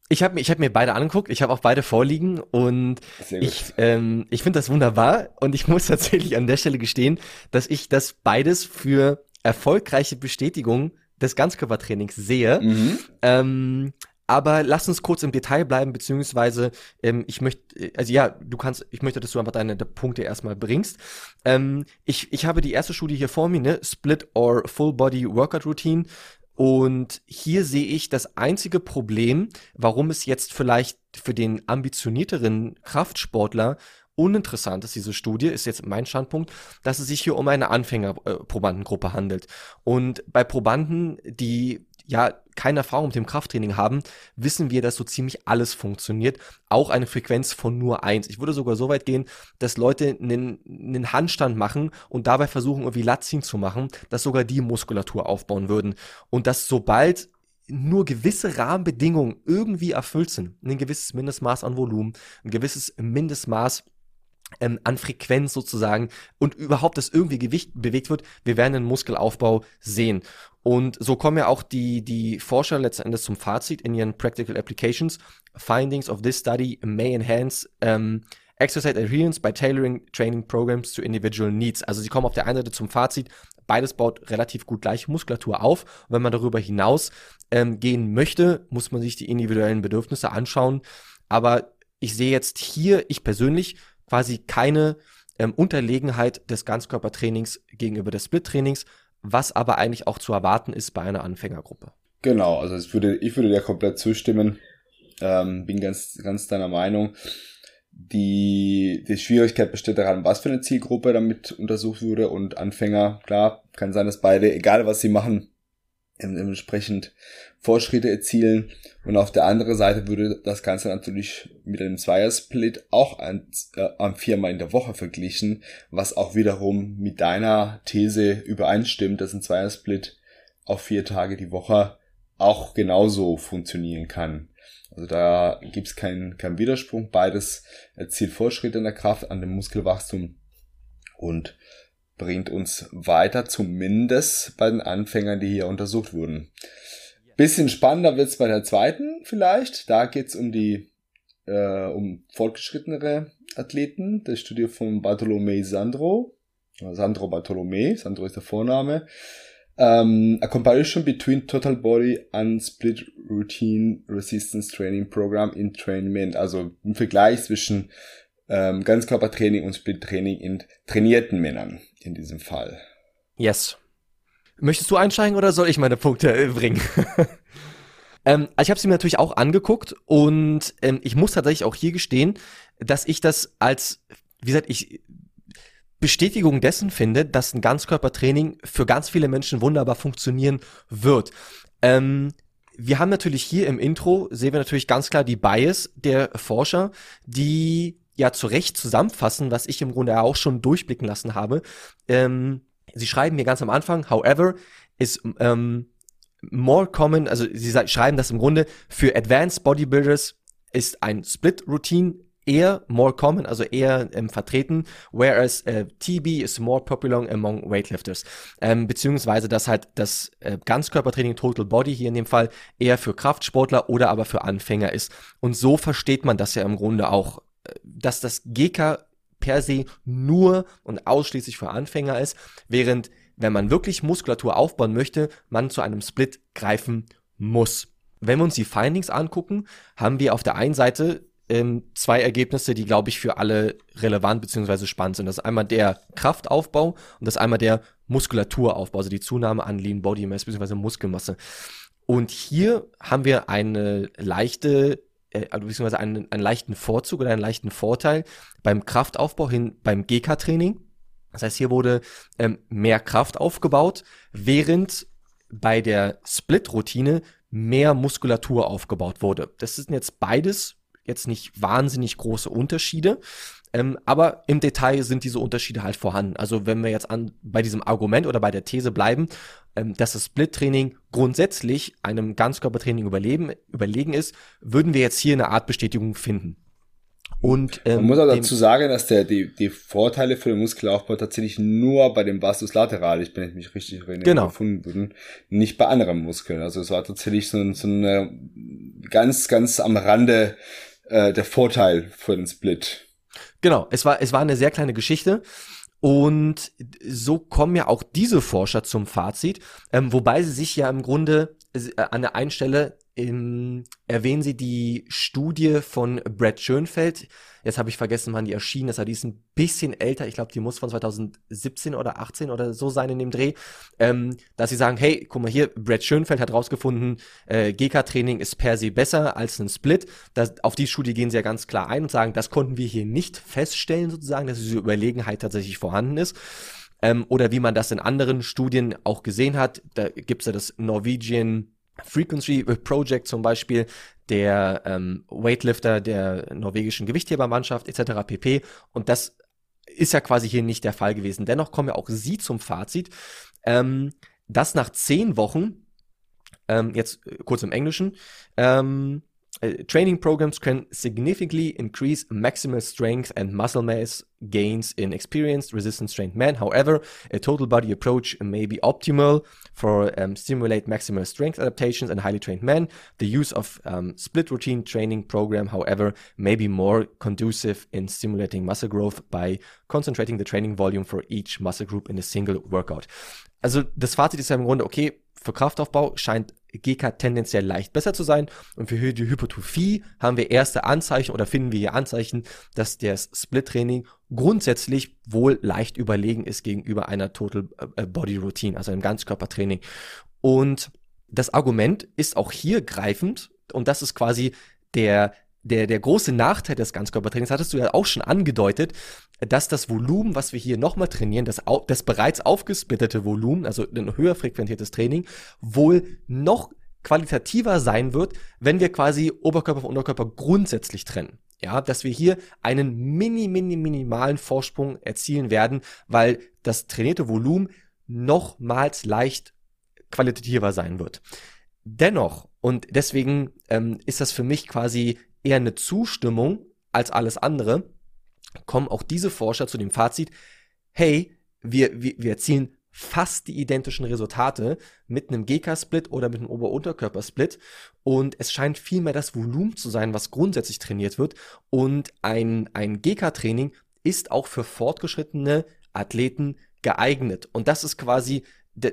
Ich habe mir, ich hab mir beide angeguckt, ich habe auch beide vorliegen und ich, ähm, ich finde das wunderbar und ich [LAUGHS] muss tatsächlich an der Stelle gestehen, dass ich das beides für erfolgreiche Bestätigung des Ganzkörpertrainings sehe. Mhm. Ähm, aber lass uns kurz im Detail bleiben, beziehungsweise ähm, ich möchte, also ja, du kannst, ich möchte, dass du einfach deine Punkte erstmal bringst. Ähm, ich, ich habe die erste Studie hier vor mir, ne? Split or Full Body Workout Routine. Und hier sehe ich das einzige Problem, warum es jetzt vielleicht für den ambitionierteren Kraftsportler uninteressant ist, diese Studie, ist jetzt mein Standpunkt, dass es sich hier um eine Anfängerprobandengruppe handelt. Und bei Probanden, die ja keine Erfahrung mit dem Krafttraining haben, wissen wir, dass so ziemlich alles funktioniert. Auch eine Frequenz von nur eins. Ich würde sogar so weit gehen, dass Leute einen, einen Handstand machen und dabei versuchen, irgendwie Latziehen zu machen, dass sogar die Muskulatur aufbauen würden. Und dass sobald nur gewisse Rahmenbedingungen irgendwie erfüllt sind, ein gewisses Mindestmaß an Volumen, ein gewisses Mindestmaß ähm, an Frequenz sozusagen und überhaupt, dass irgendwie Gewicht bewegt wird, wir werden einen Muskelaufbau sehen. Und so kommen ja auch die, die Forscher Endes zum Fazit in ihren Practical Applications. Findings of this study may enhance um, exercise adherence by tailoring training programs to individual needs. Also sie kommen auf der einen Seite zum Fazit, beides baut relativ gut gleiche Muskulatur auf. Und wenn man darüber hinaus ähm, gehen möchte, muss man sich die individuellen Bedürfnisse anschauen. Aber ich sehe jetzt hier, ich persönlich, quasi keine ähm, Unterlegenheit des Ganzkörpertrainings gegenüber des Split-Trainings, was aber eigentlich auch zu erwarten ist bei einer Anfängergruppe. Genau, also ich würde, ich würde dir komplett zustimmen. Ähm, bin ganz, ganz deiner Meinung. Die, die Schwierigkeit besteht daran, was für eine Zielgruppe damit untersucht wurde und Anfänger, klar, kann sein, dass beide, egal was sie machen, entsprechend Fortschritte erzielen. Und auf der anderen Seite würde das Ganze natürlich mit einem Zweiersplit auch an, äh, am viermal in der Woche verglichen, was auch wiederum mit deiner These übereinstimmt, dass ein Zweiersplit auf vier Tage die Woche auch genauso funktionieren kann. Also da gibt's keinen kein Widerspruch. Beides erzielt Fortschritte in der Kraft an dem Muskelwachstum und bringt uns weiter, zumindest bei den Anfängern, die hier untersucht wurden. Bisschen spannender wird's bei der zweiten vielleicht. Da geht's um die äh, um fortgeschrittenere Athleten. Das Studie von Bartolomé Sandro. Sandro Bartolomé, Sandro ist der Vorname. Um, a comparison between total body and split routine resistance training program in trainment. Also ein Vergleich zwischen ähm, Ganzkörpertraining und Split-Training in trainierten Männern in diesem Fall. Yes. Möchtest du einsteigen oder soll ich meine Punkte äh, bringen? [LAUGHS] ähm, also ich habe sie mir natürlich auch angeguckt und ähm, ich muss tatsächlich auch hier gestehen, dass ich das als, wie gesagt, ich Bestätigung dessen finde, dass ein Ganzkörpertraining für ganz viele Menschen wunderbar funktionieren wird. Ähm, wir haben natürlich hier im Intro, sehen wir natürlich ganz klar die Bias der Forscher, die ja zu Recht zusammenfassen, was ich im Grunde auch schon durchblicken lassen habe. Ähm, sie schreiben mir ganz am Anfang, however, is ähm, more common, also sie schreiben das im Grunde, für Advanced Bodybuilders ist ein Split Routine eher more common, also eher ähm, vertreten, whereas äh, TB is more popular among weightlifters. Ähm, beziehungsweise, dass halt das äh, Ganzkörpertraining Total Body hier in dem Fall eher für Kraftsportler oder aber für Anfänger ist. Und so versteht man das ja im Grunde auch dass das GK per se nur und ausschließlich für Anfänger ist, während wenn man wirklich Muskulatur aufbauen möchte, man zu einem Split greifen muss. Wenn wir uns die Findings angucken, haben wir auf der einen Seite ähm, zwei Ergebnisse, die, glaube ich, für alle relevant bzw. spannend sind. Das ist einmal der Kraftaufbau und das ist einmal der Muskulaturaufbau, also die Zunahme an Lean Body Mass bzw. Muskelmasse. Und hier haben wir eine leichte also beziehungsweise einen, einen leichten Vorzug oder einen leichten Vorteil beim Kraftaufbau hin beim GK-Training. Das heißt, hier wurde ähm, mehr Kraft aufgebaut, während bei der Split-Routine mehr Muskulatur aufgebaut wurde. Das sind jetzt beides jetzt nicht wahnsinnig große Unterschiede, ähm, aber im Detail sind diese Unterschiede halt vorhanden. Also wenn wir jetzt an bei diesem Argument oder bei der These bleiben, ähm, dass das Split-Training grundsätzlich einem Ganzkörpertraining überleben, überlegen ist, würden wir jetzt hier eine Art Bestätigung finden. Und, ähm, Man muss auch dazu sagen, dass der, die, die Vorteile für den Muskelaufbau tatsächlich nur bei dem Vastus lateral, ich bin mich richtig erinnere, genau. gefunden wurden, nicht bei anderen Muskeln. Also es war tatsächlich so, so eine ganz, ganz am Rande äh, der Vorteil für den Split. Genau, es war, es war eine sehr kleine Geschichte. Und so kommen ja auch diese Forscher zum Fazit, ähm, wobei sie sich ja im Grunde äh, an der einen Stelle in, erwähnen sie die Studie von Brad Schönfeld. Jetzt habe ich vergessen, wann die erschienen ist, aber die ist ein bisschen älter. Ich glaube, die muss von 2017 oder 18 oder so sein in dem Dreh. Ähm, dass sie sagen, hey, guck mal hier, Brad Schönfeld hat rausgefunden, äh, GK-Training ist per se besser als ein Split. Das, auf die Studie gehen sie ja ganz klar ein und sagen, das konnten wir hier nicht feststellen, sozusagen, dass diese Überlegenheit tatsächlich vorhanden ist. Ähm, oder wie man das in anderen Studien auch gesehen hat. Da gibt's ja das Norwegian Frequency Project zum Beispiel, der ähm, Weightlifter der norwegischen Gewichthebermannschaft etc. pp. Und das ist ja quasi hier nicht der Fall gewesen. Dennoch kommen ja auch Sie zum Fazit, ähm, dass nach zehn Wochen, ähm, jetzt kurz im Englischen, ähm, Uh, training programs can significantly increase maximal strength and muscle mass gains in experienced resistance trained men. However, a total body approach may be optimal for um, stimulate maximal strength adaptations in highly trained men. The use of um, split routine training program, however, may be more conducive in stimulating muscle growth by concentrating the training volume for each muscle group in a single workout. Also das Fazit ist ja im Grunde, okay, für Kraftaufbau scheint GK tendenziell leicht besser zu sein. Und für die Hypertrophie haben wir erste Anzeichen oder finden wir hier Anzeichen, dass das Split-Training grundsätzlich wohl leicht überlegen ist gegenüber einer Total äh, Body Routine, also einem Ganzkörpertraining. Und das Argument ist auch hier greifend und das ist quasi der der, der große Nachteil des Ganzkörpertrainings, hattest du ja auch schon angedeutet, dass das Volumen, was wir hier nochmal trainieren, das, das bereits aufgesplittete Volumen, also ein höher frequentiertes Training, wohl noch qualitativer sein wird, wenn wir quasi Oberkörper von Unterkörper grundsätzlich trennen. Ja, dass wir hier einen mini, mini, minimalen Vorsprung erzielen werden, weil das trainierte Volumen nochmals leicht qualitativer sein wird. Dennoch, und deswegen ähm, ist das für mich quasi eher eine Zustimmung als alles andere, kommen auch diese Forscher zu dem Fazit, hey, wir, wir, wir erzielen fast die identischen Resultate mit einem GK-Split oder mit einem Ober-Unterkörper-Split. Und es scheint vielmehr das Volumen zu sein, was grundsätzlich trainiert wird. Und ein, ein GK-Training ist auch für fortgeschrittene Athleten geeignet. Und das ist quasi die,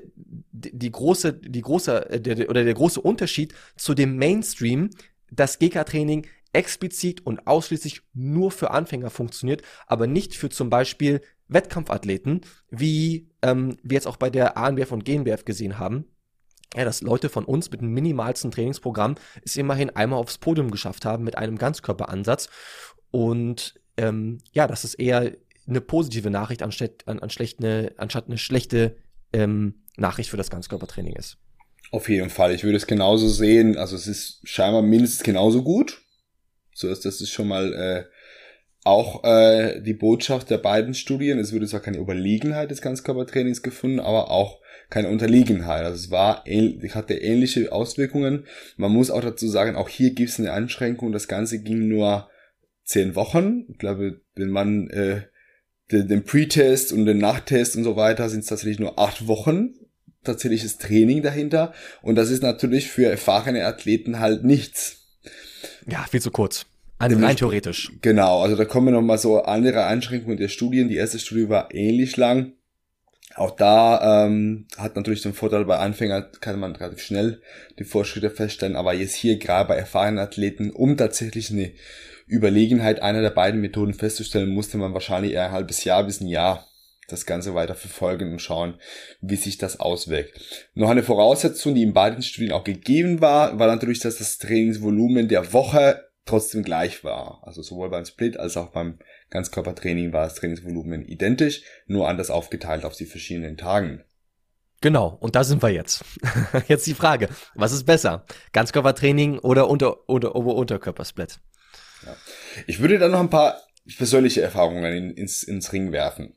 die große, die große, äh, der, oder der große Unterschied zu dem Mainstream, das GK-Training explizit und ausschließlich nur für Anfänger funktioniert, aber nicht für zum Beispiel Wettkampfathleten, wie ähm, wir jetzt auch bei der ANBF und GNBF gesehen haben. Ja, dass Leute von uns mit dem minimalsten Trainingsprogramm es immerhin einmal aufs Podium geschafft haben mit einem Ganzkörperansatz. Und ähm, ja, das ist eher eine positive Nachricht anstatt, an, anstatt, eine, anstatt eine schlechte ähm, Nachricht für das Ganzkörpertraining ist. Auf jeden Fall. Ich würde es genauso sehen. Also es ist scheinbar mindestens genauso gut. So ist das ist schon mal äh, auch äh, die Botschaft der beiden Studien. Es wurde zwar keine Überlegenheit des Ganzkörpertrainings gefunden, aber auch keine Unterlegenheit. Also es war hatte ähnliche Auswirkungen. Man muss auch dazu sagen, auch hier gibt es eine Einschränkung. Das Ganze ging nur zehn Wochen. Ich glaube, wenn man äh, den, den Pre-Test und den Nachtest und so weiter sind es tatsächlich nur acht Wochen tatsächliches Training dahinter. Und das ist natürlich für erfahrene Athleten halt nichts. Ja, viel zu kurz. Also rein theoretisch. Genau, also da kommen nochmal so andere Einschränkungen der Studien. Die erste Studie war ähnlich lang. Auch da ähm, hat natürlich den Vorteil, bei Anfängern kann man relativ schnell die Fortschritte feststellen, aber jetzt hier gerade bei erfahrenen Athleten, um tatsächlich eine Überlegenheit einer der beiden Methoden festzustellen, musste man wahrscheinlich eher ein halbes Jahr bis ein Jahr das Ganze weiter verfolgen und schauen, wie sich das auswirkt. Noch eine Voraussetzung, die in beiden Studien auch gegeben war, war natürlich, dass das Trainingsvolumen der Woche trotzdem gleich war. Also sowohl beim Split als auch beim Ganzkörpertraining war das Trainingsvolumen identisch, nur anders aufgeteilt auf die verschiedenen Tagen. Genau, und da sind wir jetzt. [LAUGHS] jetzt die Frage, was ist besser? Ganzkörpertraining oder Unter- oder Ober-Unterkörpersplit? Ja. Ich würde da noch ein paar persönliche Erfahrungen in, ins, ins Ring werfen.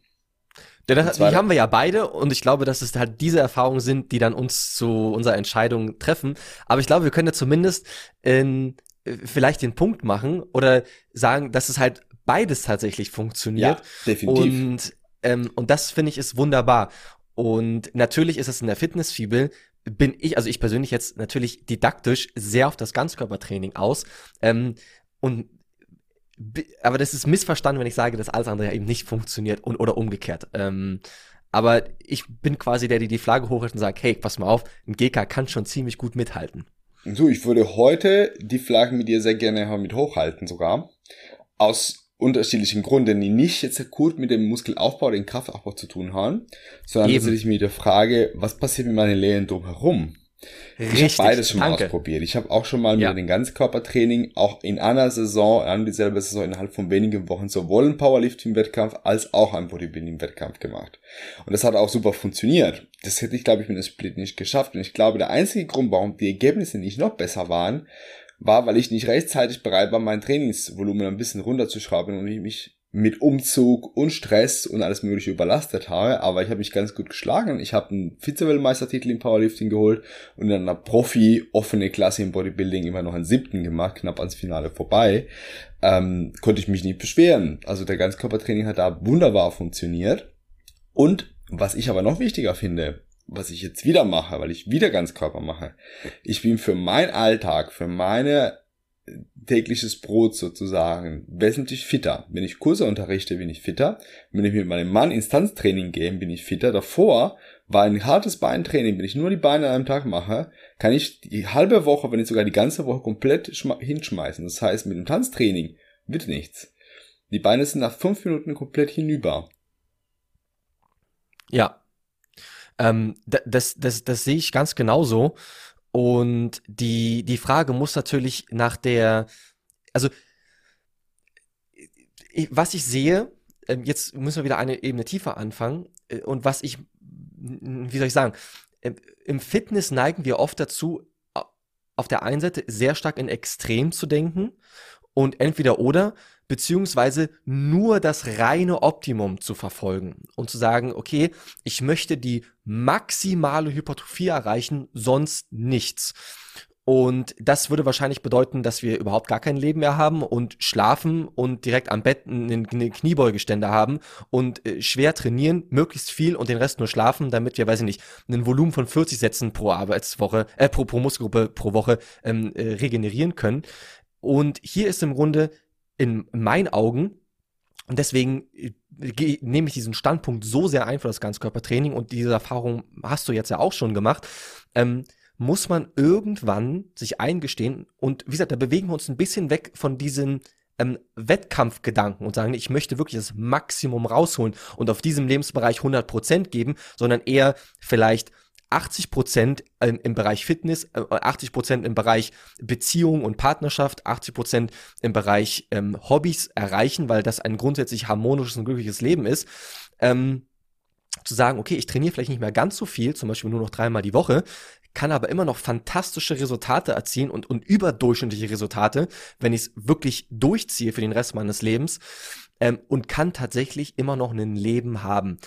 Denn das, die haben wir ja beide und ich glaube, dass es halt diese Erfahrungen sind, die dann uns zu unserer Entscheidung treffen. Aber ich glaube, wir können ja zumindest in äh, vielleicht den Punkt machen oder sagen, dass es halt beides tatsächlich funktioniert. Ja, definitiv. Und, ähm, und das finde ich ist wunderbar. Und natürlich ist es in der Fitnessfibel bin ich, also ich persönlich jetzt natürlich didaktisch sehr auf das Ganzkörpertraining aus. Ähm, und aber das ist missverstanden, wenn ich sage, dass alles andere ja eben nicht funktioniert und, oder umgekehrt. Ähm, aber ich bin quasi der, der die Flagge hochhält und sagt, hey, pass mal auf, ein GK kann schon ziemlich gut mithalten. So, ich würde heute die Flagge mit dir sehr gerne mit hochhalten sogar. Aus unterschiedlichen Gründen, die nicht jetzt gut mit dem Muskelaufbau, den Kraftaufbau zu tun haben, sondern Eben. tatsächlich mit der Frage, was passiert mit meinen Lehnen drumherum? Richtig, ich habe beides schon danke. mal ausprobiert. Ich habe auch schon mal ja. mit dem Ganzkörpertraining auch in einer Saison, an dieselbe Saison innerhalb von wenigen Wochen sowohl einen Powerlifting-Wettkampf als auch einen Bodybuilding-Wettkampf gemacht. Und das hat auch super funktioniert. Das hätte ich, glaube ich, mit dem Split nicht geschafft. Und ich glaube, der einzige Grund, warum die Ergebnisse nicht noch besser waren, war, weil ich nicht rechtzeitig bereit war, mein Trainingsvolumen ein bisschen runterzuschrauben und ich mich mit Umzug und Stress und alles mögliche überlastet habe, aber ich habe mich ganz gut geschlagen. Ich habe einen Vize-Weltmeistertitel im Powerlifting geholt und in einer Profi-offene Klasse im Bodybuilding immer noch einen siebten gemacht, knapp ans Finale vorbei. Ähm, konnte ich mich nicht beschweren. Also der Ganzkörpertraining hat da wunderbar funktioniert. Und was ich aber noch wichtiger finde, was ich jetzt wieder mache, weil ich wieder Ganzkörper mache. Ich bin für meinen Alltag, für meine tägliches Brot sozusagen wesentlich fitter. Wenn ich Kurse unterrichte, bin ich fitter. Wenn ich mit meinem Mann Instanztraining gehe, bin ich fitter. Davor war ein hartes Beintraining. Wenn ich nur die Beine an einem Tag mache, kann ich die halbe Woche, wenn nicht sogar die ganze Woche komplett hinschmeißen. Das heißt, mit dem Tanztraining wird nichts. Die Beine sind nach fünf Minuten komplett hinüber. Ja, ähm, das, das, das sehe ich ganz genauso. Und die, die Frage muss natürlich nach der, also was ich sehe, ähm, jetzt müssen wir wieder eine Ebene tiefer anfangen. Äh, und was ich, wie soll ich sagen, ähm, im Fitness neigen wir oft dazu, auf der einen Seite sehr stark in Extrem zu denken und entweder oder beziehungsweise nur das reine Optimum zu verfolgen und zu sagen, okay, ich möchte die maximale Hypertrophie erreichen, sonst nichts. Und das würde wahrscheinlich bedeuten, dass wir überhaupt gar kein Leben mehr haben und schlafen und direkt am Bett eine Kniebeugestände haben und äh, schwer trainieren, möglichst viel und den Rest nur schlafen, damit wir, weiß ich nicht, ein Volumen von 40 Sätzen pro Arbeitswoche, äh, pro, pro Muskelgruppe pro Woche ähm, äh, regenerieren können. Und hier ist im Grunde in meinen Augen, und deswegen äh, nehme ich diesen Standpunkt so sehr ein für das Ganzkörpertraining und diese Erfahrung hast du jetzt ja auch schon gemacht, ähm, muss man irgendwann sich eingestehen und wie gesagt, da bewegen wir uns ein bisschen weg von diesen ähm, Wettkampfgedanken und sagen, ich möchte wirklich das Maximum rausholen und auf diesem Lebensbereich 100% geben, sondern eher vielleicht 80 Prozent im, Bereich Fitness, äh, 80 Prozent im Bereich Beziehung und Partnerschaft, 80 Prozent im Bereich ähm, Hobbys erreichen, weil das ein grundsätzlich harmonisches und glückliches Leben ist. Ähm, zu sagen, okay, ich trainiere vielleicht nicht mehr ganz so viel, zum Beispiel nur noch dreimal die Woche, kann aber immer noch fantastische Resultate erzielen und, und überdurchschnittliche Resultate, wenn ich es wirklich durchziehe für den Rest meines Lebens ähm, und kann tatsächlich immer noch ein Leben haben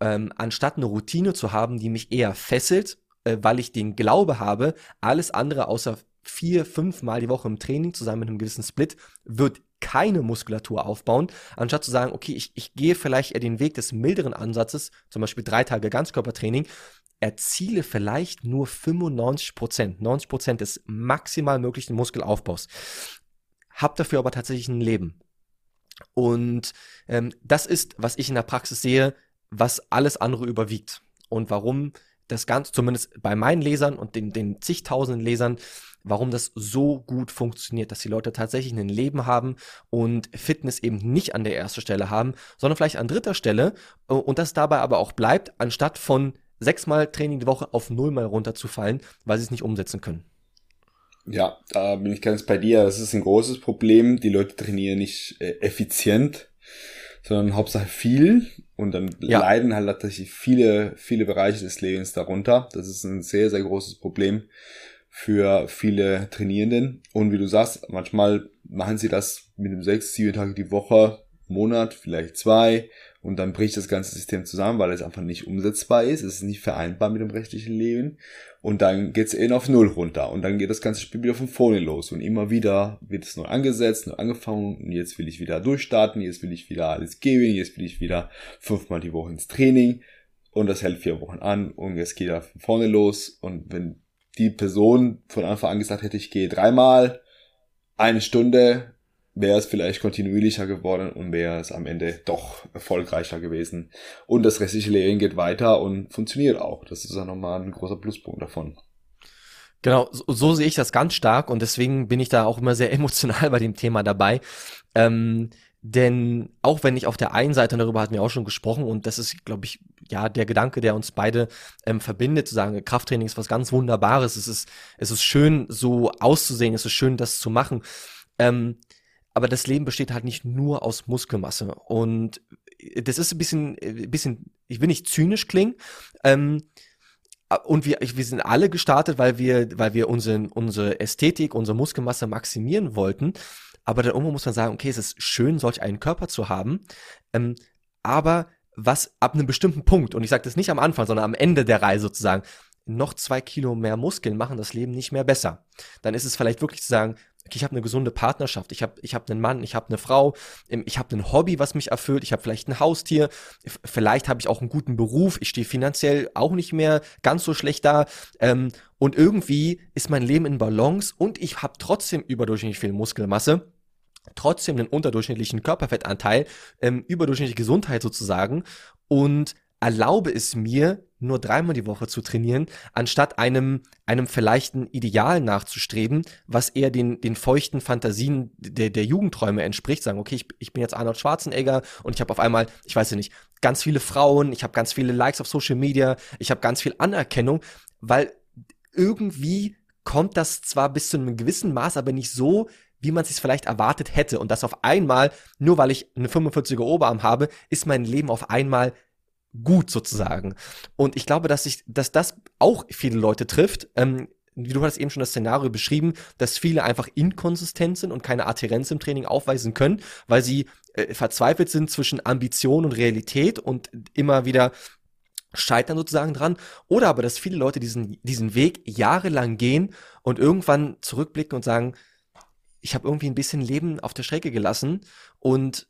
ähm, anstatt eine Routine zu haben, die mich eher fesselt, äh, weil ich den Glaube habe, alles andere außer vier, fünf Mal die Woche im Training zusammen mit einem gewissen Split wird keine Muskulatur aufbauen, anstatt zu sagen, okay, ich, ich gehe vielleicht eher den Weg des milderen Ansatzes, zum Beispiel drei Tage Ganzkörpertraining, erziele vielleicht nur 95 Prozent, 90 Prozent des maximal möglichen Muskelaufbaus. Hab dafür aber tatsächlich ein Leben. Und ähm, das ist, was ich in der Praxis sehe, was alles andere überwiegt und warum das Ganze, zumindest bei meinen Lesern und den, den zigtausenden Lesern, warum das so gut funktioniert, dass die Leute tatsächlich ein Leben haben und Fitness eben nicht an der ersten Stelle haben, sondern vielleicht an dritter Stelle äh, und das dabei aber auch bleibt, anstatt von sechsmal Training die Woche auf nullmal runterzufallen, weil sie es nicht umsetzen können. Ja, da bin ich ganz bei dir. Das ist ein großes Problem. Die Leute trainieren nicht äh, effizient sondern Hauptsache viel und dann ja. leiden halt tatsächlich viele, viele Bereiche des Lebens darunter. Das ist ein sehr, sehr großes Problem für viele Trainierenden. Und wie du sagst, manchmal machen sie das mit einem sechs, sieben Tage die Woche, Monat, vielleicht zwei und dann bricht das ganze System zusammen, weil es einfach nicht umsetzbar ist, es ist nicht vereinbar mit dem rechtlichen Leben und dann geht es eben auf Null runter. Und dann geht das ganze Spiel wieder von vorne los. Und immer wieder wird es neu angesetzt, neu angefangen. Und jetzt will ich wieder durchstarten, jetzt will ich wieder alles geben, jetzt will ich wieder fünfmal die Woche ins Training. Und das hält vier Wochen an. Und jetzt geht er von vorne los. Und wenn die Person von Anfang an gesagt hätte, ich gehe dreimal eine Stunde, wäre es vielleicht kontinuierlicher geworden und wäre es am Ende doch erfolgreicher gewesen. Und das restliche Lehren geht weiter und funktioniert auch. Das ist ja nochmal ein großer Pluspunkt davon. Genau, so, so sehe ich das ganz stark und deswegen bin ich da auch immer sehr [LAUGHS] emotional bei dem Thema dabei. Ähm, denn auch wenn ich auf der einen Seite, darüber hatten wir auch schon gesprochen, und das ist, glaube ich, ja, der Gedanke, der uns beide ähm, verbindet, zu sagen, Krafttraining ist was ganz Wunderbares, es ist, es ist schön, so auszusehen, es ist schön, das zu machen. Ähm, aber das Leben besteht halt nicht nur aus Muskelmasse. Und das ist ein bisschen, ein bisschen, ich will nicht zynisch klingen, ähm, und wir, wir sind alle gestartet, weil wir, weil wir unsere, unsere Ästhetik, unsere Muskelmasse maximieren wollten. Aber dann irgendwo muss man sagen, okay, es ist schön, solch einen Körper zu haben. Ähm, aber was ab einem bestimmten Punkt, und ich sage das nicht am Anfang, sondern am Ende der Reise sozusagen, noch zwei Kilo mehr Muskeln machen das Leben nicht mehr besser. Dann ist es vielleicht wirklich zu sagen, ich habe eine gesunde Partnerschaft, ich habe ich hab einen Mann, ich habe eine Frau, ähm, ich habe ein Hobby, was mich erfüllt, ich habe vielleicht ein Haustier, vielleicht habe ich auch einen guten Beruf, ich stehe finanziell auch nicht mehr ganz so schlecht da ähm, und irgendwie ist mein Leben in Balance und ich habe trotzdem überdurchschnittlich viel Muskelmasse trotzdem einen unterdurchschnittlichen Körperfettanteil, ähm, überdurchschnittliche Gesundheit sozusagen und erlaube es mir, nur dreimal die Woche zu trainieren, anstatt einem, einem vielleicht ein Ideal nachzustreben, was eher den, den feuchten Fantasien der, der Jugendträume entspricht. Sagen, okay, ich, ich bin jetzt Arnold Schwarzenegger und ich habe auf einmal, ich weiß ja nicht, ganz viele Frauen, ich habe ganz viele Likes auf Social Media, ich habe ganz viel Anerkennung, weil irgendwie kommt das zwar bis zu einem gewissen Maß, aber nicht so, wie man sich vielleicht erwartet hätte. Und das auf einmal, nur weil ich eine 45er Oberarm habe, ist mein Leben auf einmal gut sozusagen. Und ich glaube, dass sich, dass das auch viele Leute trifft. Ähm, du hast eben schon das Szenario beschrieben, dass viele einfach inkonsistent sind und keine Adherenz im Training aufweisen können, weil sie äh, verzweifelt sind zwischen Ambition und Realität und immer wieder scheitern sozusagen dran. Oder aber, dass viele Leute diesen, diesen Weg jahrelang gehen und irgendwann zurückblicken und sagen, ich habe irgendwie ein bisschen Leben auf der Strecke gelassen und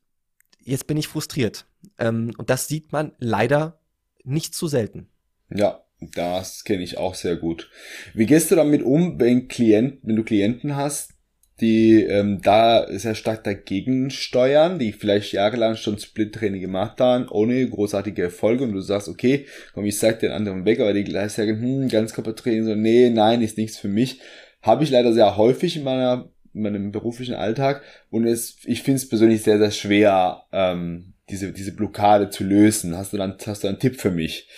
jetzt bin ich frustriert. Ähm, und das sieht man leider nicht zu selten. Ja, das kenne ich auch sehr gut. Wie gehst du damit um, wenn Klient, wenn du Klienten hast, die ähm, da sehr stark dagegen steuern, die vielleicht jahrelang schon Split-Training gemacht haben, ohne großartige Erfolge und du sagst, okay, komm, ich sag den anderen weg, aber die gleich sagen, hm, ganz Training, so, nee, nein, ist nichts für mich. Habe ich leider sehr häufig in meiner in meinem beruflichen Alltag und es, ich finde es persönlich sehr, sehr schwer, ähm, diese, diese Blockade zu lösen. Hast du dann, hast du einen Tipp für mich,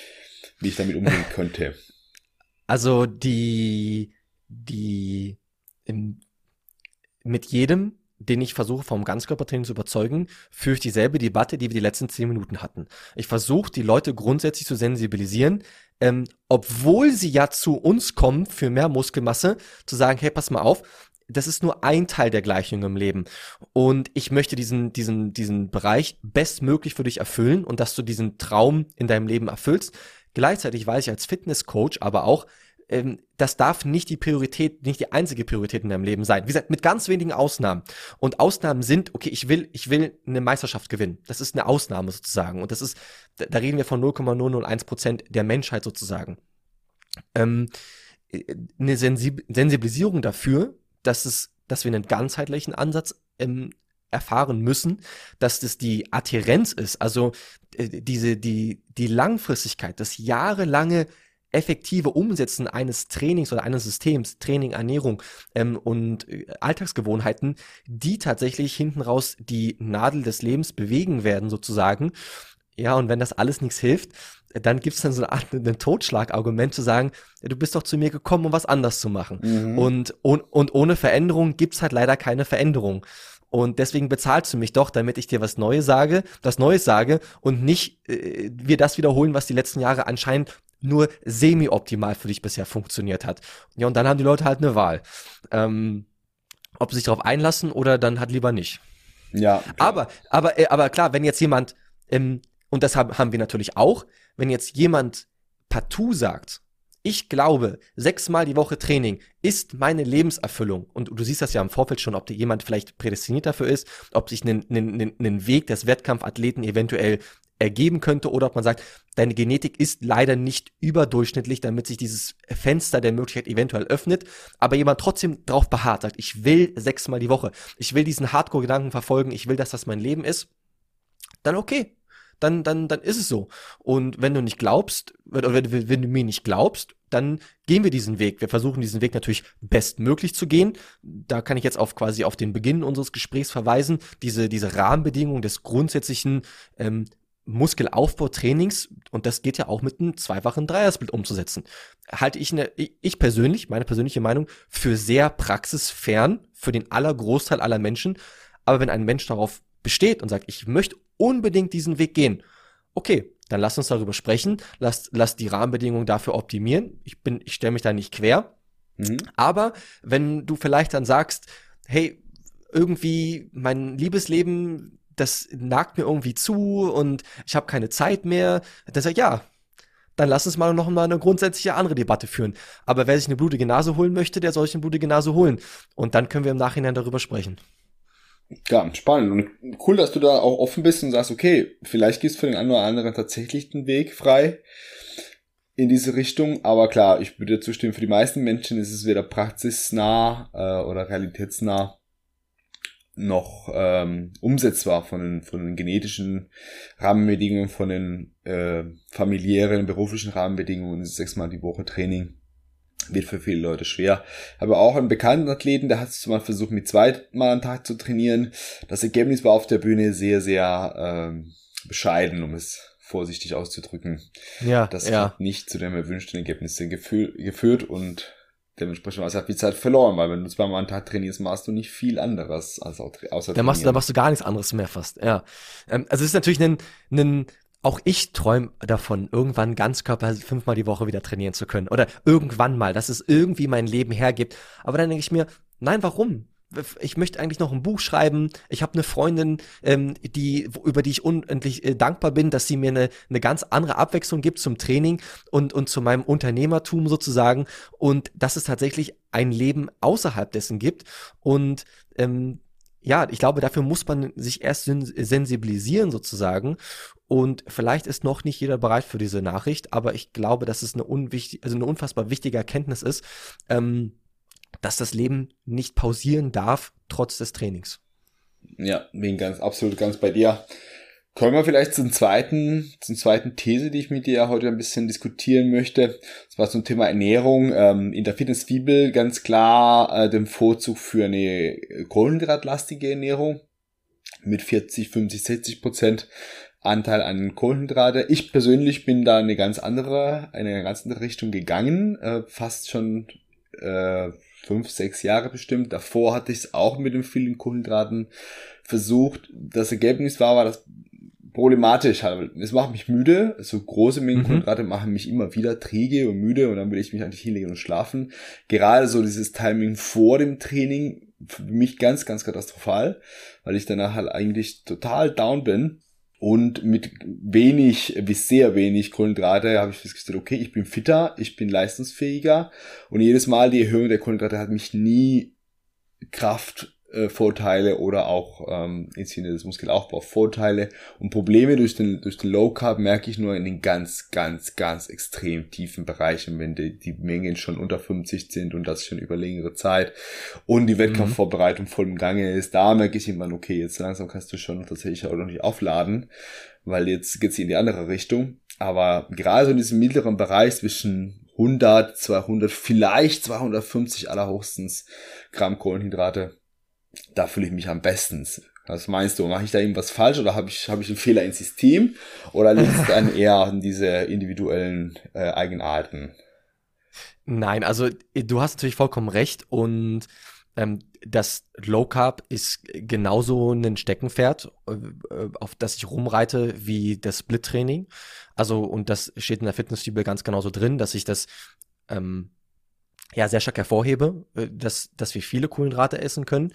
wie ich damit umgehen [LAUGHS] könnte? Also die, die, im, mit jedem, den ich versuche vom Ganzkörpertraining zu überzeugen, führe ich dieselbe Debatte, die wir die letzten zehn Minuten hatten. Ich versuche, die Leute grundsätzlich zu sensibilisieren, ähm, obwohl sie ja zu uns kommen für mehr Muskelmasse, zu sagen, hey, pass mal auf, das ist nur ein Teil der Gleichung im Leben. Und ich möchte diesen, diesen, diesen Bereich bestmöglich für dich erfüllen und dass du diesen Traum in deinem Leben erfüllst. Gleichzeitig weiß ich als Fitnesscoach aber auch, ähm, das darf nicht die Priorität, nicht die einzige Priorität in deinem Leben sein. Wie gesagt, mit ganz wenigen Ausnahmen. Und Ausnahmen sind, okay, ich will, ich will eine Meisterschaft gewinnen. Das ist eine Ausnahme sozusagen. Und das ist, da reden wir von 0,001 Prozent der Menschheit sozusagen. Ähm, äh, eine Sensibilisierung dafür, dass es, dass wir einen ganzheitlichen Ansatz ähm, erfahren müssen, dass das die Adhärenz ist, also äh, diese, die, die Langfristigkeit, das jahrelange effektive Umsetzen eines Trainings oder eines Systems, Training, Ernährung ähm, und äh, Alltagsgewohnheiten, die tatsächlich hinten raus die Nadel des Lebens bewegen werden sozusagen. Ja, und wenn das alles nichts hilft, dann gibt es dann so eine Art ein Totschlagargument zu sagen, du bist doch zu mir gekommen, um was anders zu machen. Mhm. Und, und, und ohne Veränderung gibt's halt leider keine Veränderung. Und deswegen bezahlst du mich doch, damit ich dir was Neues sage, das Neues sage und nicht äh, wir das wiederholen, was die letzten Jahre anscheinend nur semi-optimal für dich bisher funktioniert hat. Ja, und dann haben die Leute halt eine Wahl. Ähm, ob sie sich darauf einlassen oder dann halt lieber nicht. Ja. Klar. Aber, aber, äh, aber klar, wenn jetzt jemand ähm, und das haben wir natürlich auch, wenn jetzt jemand partout sagt, ich glaube, sechsmal die Woche Training ist meine Lebenserfüllung. Und du siehst das ja im Vorfeld schon, ob dir jemand vielleicht prädestiniert dafür ist, ob sich einen Weg des Wettkampfathleten eventuell ergeben könnte oder ob man sagt, deine Genetik ist leider nicht überdurchschnittlich, damit sich dieses Fenster der Möglichkeit eventuell öffnet, aber jemand trotzdem drauf beharrt, sagt, ich will sechsmal die Woche, ich will diesen Hardcore-Gedanken verfolgen, ich will, dass das mein Leben ist, dann okay, dann, dann, dann ist es so. Und wenn du nicht glaubst, oder wenn, wenn du mir nicht glaubst, dann gehen wir diesen Weg. Wir versuchen diesen Weg natürlich bestmöglich zu gehen. Da kann ich jetzt auf quasi auf den Beginn unseres Gesprächs verweisen. Diese, diese Rahmenbedingungen des grundsätzlichen ähm, Muskelaufbautrainings, und das geht ja auch mit einem zweifachen Dreiersplit umzusetzen, halte ich, eine, ich persönlich, meine persönliche Meinung, für sehr praxisfern für den allergroßteil aller Menschen. Aber wenn ein Mensch darauf besteht und sagt, ich möchte unbedingt diesen Weg gehen, okay, dann lass uns darüber sprechen, lass, lass die Rahmenbedingungen dafür optimieren. Ich bin, ich stelle mich da nicht quer. Mhm. Aber wenn du vielleicht dann sagst, hey, irgendwie mein Liebesleben, das nagt mir irgendwie zu und ich habe keine Zeit mehr, dann sag ich, ja, dann lass uns mal noch mal eine grundsätzliche andere Debatte führen. Aber wer sich eine blutige Nase holen möchte, der soll sich eine blutige Nase holen. Und dann können wir im Nachhinein darüber sprechen. Ja, spannend. Und cool, dass du da auch offen bist und sagst, okay, vielleicht gehst du für den einen oder anderen tatsächlich den Weg frei in diese Richtung. Aber klar, ich würde zustimmen, für die meisten Menschen ist es weder praxisnah äh, oder realitätsnah noch ähm, umsetzbar von den, von den genetischen Rahmenbedingungen, von den äh, familiären, beruflichen Rahmenbedingungen, sechsmal die Woche Training wird für viele Leute schwer. Aber auch einen bekannten Athleten, der hat es mal versucht, mit zweimal am Tag zu trainieren. Das Ergebnis war auf der Bühne sehr, sehr ähm, bescheiden, um es vorsichtig auszudrücken. Ja, das ja. hat nicht zu dem erwünschten Ergebnis geführt und dementsprechend hast du viel Zeit verloren, weil wenn du zweimal am Tag trainierst, machst du nicht viel anderes als außer da machst, du, da machst du gar nichts anderes mehr fast, ja. Ähm, also es ist natürlich ein, ein auch ich träume davon, irgendwann Ganzkörper fünfmal die Woche wieder trainieren zu können. Oder irgendwann mal, dass es irgendwie mein Leben hergibt. Aber dann denke ich mir, nein, warum? Ich möchte eigentlich noch ein Buch schreiben. Ich habe eine Freundin, ähm, die, über die ich unendlich äh, dankbar bin, dass sie mir eine, eine ganz andere Abwechslung gibt zum Training und, und zu meinem Unternehmertum sozusagen. Und dass es tatsächlich ein Leben außerhalb dessen gibt. Und ähm, ja, ich glaube, dafür muss man sich erst sensibilisieren sozusagen. Und vielleicht ist noch nicht jeder bereit für diese Nachricht, aber ich glaube, dass es eine, unwichtig, also eine unfassbar wichtige Erkenntnis ist, ähm, dass das Leben nicht pausieren darf, trotz des Trainings. Ja, bin ganz, absolut ganz bei dir. Kommen wir vielleicht zum zweiten, zum zweiten These, die ich mit dir heute ein bisschen diskutieren möchte. Das war zum Thema Ernährung. Ähm, in der Fitnessfibel ganz klar äh, den Vorzug für eine kohlenhydratlastige Ernährung mit 40, 50, 60 Prozent Anteil an Kohlenhydrate. Ich persönlich bin da eine ganz andere, eine ganz andere Richtung gegangen, äh, fast schon äh, fünf, sechs Jahre bestimmt. Davor hatte ich es auch mit den vielen Kohlenhydraten versucht. Das Ergebnis war, war das problematisch. Es macht mich müde. So große Mengen mhm. Kohlenhydrate machen mich immer wieder träge und müde und dann will ich mich eigentlich hinlegen und schlafen. Gerade so dieses Timing vor dem Training für mich ganz, ganz katastrophal, weil ich danach halt eigentlich total down bin und mit wenig bis sehr wenig Kohlenhydrate habe ich festgestellt, okay, ich bin fitter, ich bin leistungsfähiger und jedes Mal die Erhöhung der Kohlenhydrate hat mich nie Kraft Vorteile oder auch ähm, im Sinne des Muskelaufbaus Vorteile und Probleme durch den durch den Low Carb merke ich nur in den ganz ganz ganz extrem tiefen Bereichen, wenn die, die Mengen schon unter 50 sind und das schon über längere Zeit und die Wettkampfvorbereitung voll im Gange ist, da merke ich immer, okay, jetzt langsam kannst du schon tatsächlich auch noch nicht aufladen, weil jetzt geht's in die andere Richtung. Aber gerade so in diesem mittleren Bereich zwischen 100, 200, vielleicht 250 allerhöchstens Gramm Kohlenhydrate da fühle ich mich am besten. Was meinst du? Mache ich da irgendwas falsch oder habe ich, hab ich einen Fehler ins System oder liegt es dann eher an diese individuellen äh, Eigenarten? Nein, also du hast natürlich vollkommen recht und ähm, das Low Carb ist genauso ein Steckenpferd, äh, auf das ich rumreite wie das Split Training. Also und das steht in der Fitnessfibel ganz genauso drin, dass ich das ähm, ja sehr stark hervorhebe, äh, dass, dass wir viele Kohlenhydrate essen können.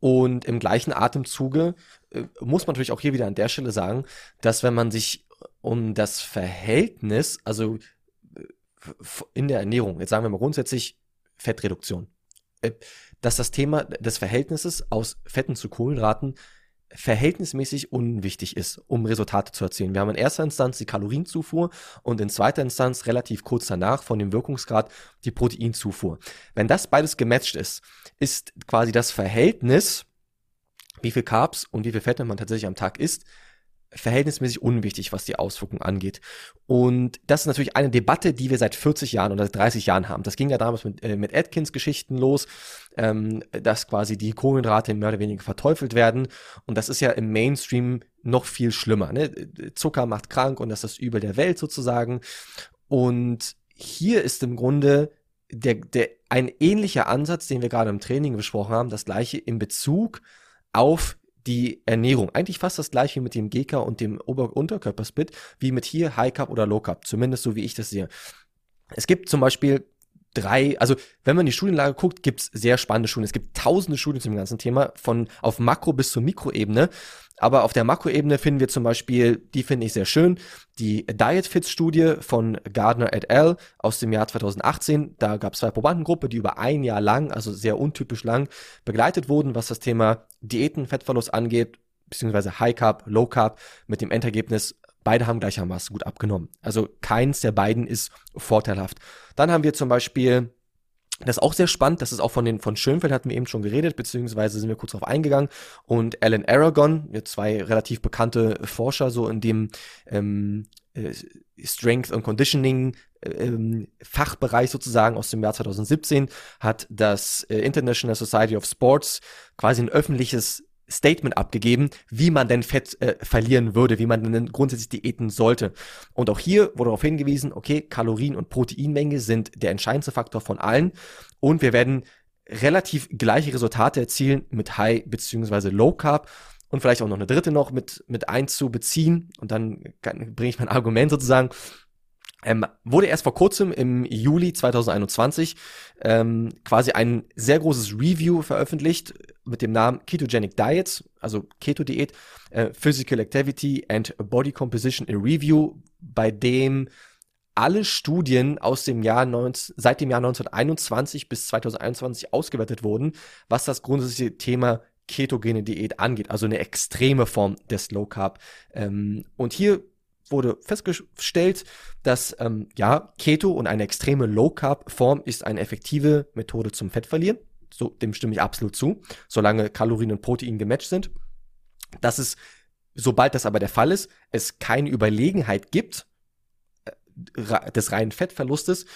Und im gleichen Atemzuge äh, muss man natürlich auch hier wieder an der Stelle sagen, dass wenn man sich um das Verhältnis, also in der Ernährung, jetzt sagen wir mal grundsätzlich Fettreduktion, äh, dass das Thema des Verhältnisses aus Fetten zu Kohlenhydraten verhältnismäßig unwichtig ist, um Resultate zu erzielen. Wir haben in erster Instanz die Kalorienzufuhr und in zweiter Instanz relativ kurz danach von dem Wirkungsgrad die Proteinzufuhr. Wenn das beides gematcht ist, ist quasi das Verhältnis, wie viel Carbs und wie viel Fette man tatsächlich am Tag isst, verhältnismäßig unwichtig, was die Auswirkungen angeht. Und das ist natürlich eine Debatte, die wir seit 40 Jahren oder 30 Jahren haben. Das ging ja damals mit, äh, mit Atkins-Geschichten los, ähm, dass quasi die Kohlenhydrate mehr oder weniger verteufelt werden. Und das ist ja im Mainstream noch viel schlimmer. Ne? Zucker macht krank und das ist das Übel der Welt sozusagen. Und hier ist im Grunde der, der, ein ähnlicher Ansatz, den wir gerade im Training besprochen haben, das gleiche in Bezug auf die Ernährung. Eigentlich fast das gleiche mit dem GK und dem Ober-Unterkörpersplit, wie mit hier High Cup oder Low Cup. Zumindest so wie ich das sehe. Es gibt zum Beispiel drei, also wenn man die Studienlage guckt, gibt's sehr spannende Studien. Es gibt tausende Studien zum ganzen Thema, von auf Makro- bis zur Mikroebene. Aber auf der Makroebene finden wir zum Beispiel, die finde ich sehr schön, die Diet Fits Studie von Gardner et al. aus dem Jahr 2018. Da gab es zwei Probandengruppen, die über ein Jahr lang, also sehr untypisch lang, begleitet wurden, was das Thema Diäten, Fettverlust angeht, beziehungsweise High Carb, Low Carb, mit dem Endergebnis, beide haben gleichermaßen gut abgenommen. Also keins der beiden ist vorteilhaft. Dann haben wir zum Beispiel das ist auch sehr spannend. Das ist auch von den von Schönfeld hatten wir eben schon geredet, beziehungsweise sind wir kurz darauf eingegangen. Und Alan Aragon, zwei relativ bekannte Forscher so in dem ähm, äh, Strength und Conditioning ähm, Fachbereich sozusagen aus dem Jahr 2017 hat das äh, International Society of Sports quasi ein öffentliches Statement abgegeben, wie man denn Fett äh, verlieren würde, wie man denn grundsätzlich diäten sollte. Und auch hier wurde darauf hingewiesen, okay, Kalorien und Proteinmenge sind der entscheidendste Faktor von allen und wir werden relativ gleiche Resultate erzielen mit High beziehungsweise Low Carb und vielleicht auch noch eine dritte noch mit, mit einzubeziehen und dann bringe ich mein [LAUGHS] Argument sozusagen. Ähm, wurde erst vor kurzem im Juli 2021 ähm, quasi ein sehr großes Review veröffentlicht mit dem Namen Ketogenic Diets, also Keto-Diät, äh, Physical Activity and Body Composition in Review, bei dem alle Studien aus dem Jahr 19, seit dem Jahr 1921 bis 2021 ausgewertet wurden, was das grundsätzliche Thema ketogene Diät angeht, also eine extreme Form des Low Carb. Ähm, und hier wurde festgestellt, dass ähm, ja Keto und eine extreme Low Carb Form ist eine effektive Methode zum Fettverlieren so, dem stimme ich absolut zu, solange Kalorien und Protein gematcht sind. Dass es, sobald das aber der Fall ist, es keine Überlegenheit gibt äh, des reinen Fettverlustes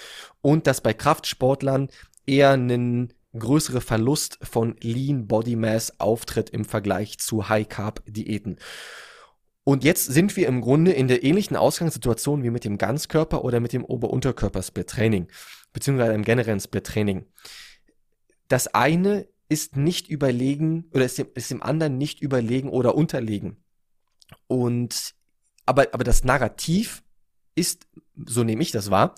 und dass bei Kraftsportlern eher ein größere Verlust von Lean Body Mass auftritt im Vergleich zu High Carb Diäten. Und jetzt sind wir im Grunde in der ähnlichen Ausgangssituation wie mit dem Ganzkörper oder mit dem Ober-Unterkörper-Split-Training, beziehungsweise im generellen Split-Training das eine ist nicht überlegen oder ist dem, ist dem anderen nicht überlegen oder unterlegen. Und aber, aber das Narrativ ist, so nehme ich das wahr,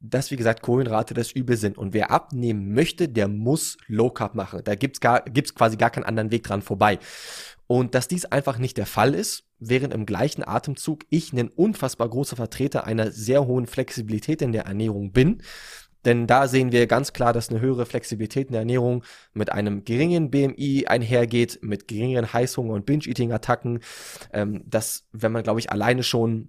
dass, wie gesagt, Kohlenrate das Übel sind. Und wer abnehmen möchte, der muss Low Carb machen. Da gibt's gar, gibt's quasi gar keinen anderen Weg dran vorbei. Und dass dies einfach nicht der Fall ist, während im gleichen Atemzug ich ein unfassbar großer Vertreter einer sehr hohen Flexibilität in der Ernährung bin, denn da sehen wir ganz klar, dass eine höhere Flexibilität in der Ernährung mit einem geringen BMI einhergeht, mit geringeren Heißhunger- und Binge-Eating-Attacken. Ähm, dass, wenn man, glaube ich, alleine schon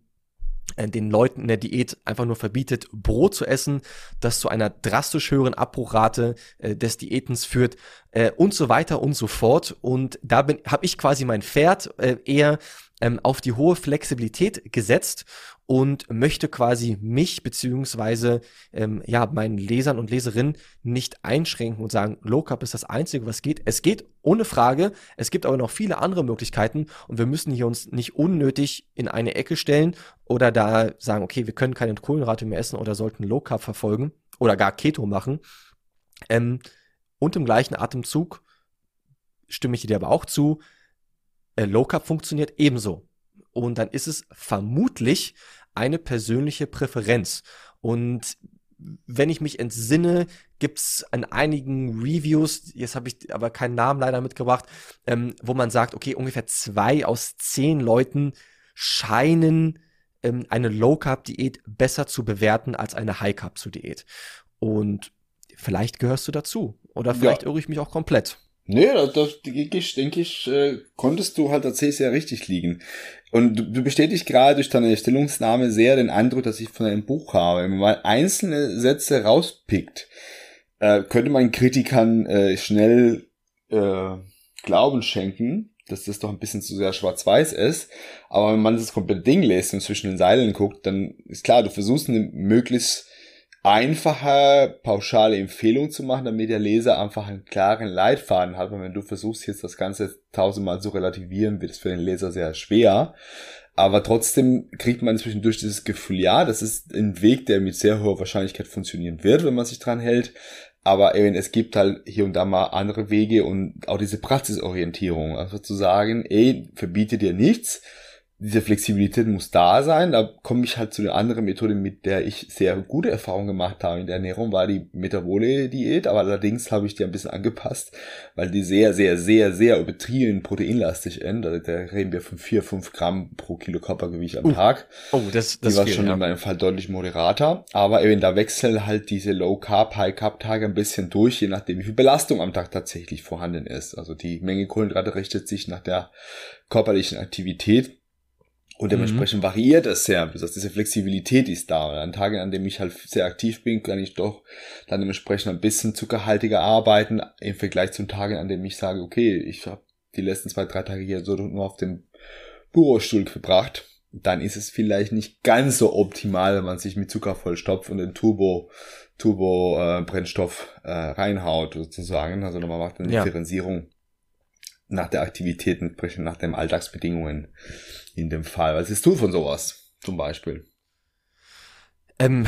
äh, den Leuten in der Diät einfach nur verbietet, Brot zu essen, das zu einer drastisch höheren Abbruchrate äh, des Diätens führt äh, und so weiter und so fort. Und da habe ich quasi mein Pferd äh, eher ähm, auf die hohe Flexibilität gesetzt und möchte quasi mich beziehungsweise ähm, ja meinen Lesern und Leserinnen nicht einschränken und sagen, Low Carb ist das Einzige, was geht. Es geht ohne Frage. Es gibt aber noch viele andere Möglichkeiten und wir müssen hier uns nicht unnötig in eine Ecke stellen oder da sagen, okay, wir können keine Kohlenrate mehr essen oder sollten Low Carb verfolgen oder gar Keto machen. Ähm, und im gleichen Atemzug stimme ich dir aber auch zu, äh, Low Carb funktioniert ebenso. Und dann ist es vermutlich eine persönliche Präferenz. Und wenn ich mich entsinne, gibt's an einigen Reviews, jetzt habe ich aber keinen Namen leider mitgebracht, ähm, wo man sagt, okay, ungefähr zwei aus zehn Leuten scheinen ähm, eine Low-Carb-Diät besser zu bewerten als eine High-Carb-Diät. Und vielleicht gehörst du dazu. Oder vielleicht ja. irre ich mich auch komplett. Nee, das, denke ich, denke ich, äh, konntest du halt tatsächlich sehr richtig liegen. Und du, du bestätigst gerade durch deine Stellungnahme sehr den Eindruck, dass ich von einem Buch habe. Wenn man mal einzelne Sätze rauspickt, äh, könnte man Kritikern äh, schnell äh, Glauben schenken, dass das doch ein bisschen zu sehr schwarz-weiß ist. Aber wenn man das komplette Ding lässt und zwischen den Seilen guckt, dann ist klar, du versuchst eine möglichst einfache, pauschale Empfehlung zu machen, damit der Leser einfach einen klaren Leitfaden hat. Und wenn du versuchst jetzt das Ganze tausendmal zu relativieren, wird es für den Leser sehr schwer. Aber trotzdem kriegt man zwischendurch dieses Gefühl, ja, das ist ein Weg, der mit sehr hoher Wahrscheinlichkeit funktionieren wird, wenn man sich dran hält. Aber eben, es gibt halt hier und da mal andere Wege und auch diese Praxisorientierung. Also zu sagen, ey, verbiete dir nichts, diese Flexibilität muss da sein. Da komme ich halt zu einer anderen Methode, mit der ich sehr gute Erfahrungen gemacht habe in der Ernährung, war die Metabole-Diät, aber allerdings habe ich die ein bisschen angepasst, weil die sehr, sehr, sehr, sehr übertrieben proteinlastig ist. Da, da reden wir von vier, fünf Gramm pro Kilo Körpergewicht am uh, Tag. Oh, das, das die war viel, schon ja. in meinem Fall deutlich moderater. Aber eben da wechseln halt diese Low-Carb, High-Carb-Tage ein bisschen durch, je nachdem, wie viel Belastung am Tag tatsächlich vorhanden ist. Also die Menge Kohlenhydrate richtet sich nach der körperlichen Aktivität. Und dementsprechend mhm. variiert es sehr. Das heißt, diese Flexibilität ist da. Und an Tagen, an denen ich halt sehr aktiv bin, kann ich doch dann dementsprechend ein bisschen zuckerhaltiger arbeiten im Vergleich zu Tagen, an denen ich sage, okay, ich habe die letzten zwei, drei Tage hier so nur auf dem Bürostuhl verbracht. Dann ist es vielleicht nicht ganz so optimal, wenn man sich mit Zucker vollstopft und den Turbo Turbo äh, Brennstoff äh, reinhaut sozusagen. Also man macht eine ja. Differenzierung nach der Aktivität, entsprechend nach den Alltagsbedingungen in dem Fall. Was ist du von sowas zum Beispiel? Ähm,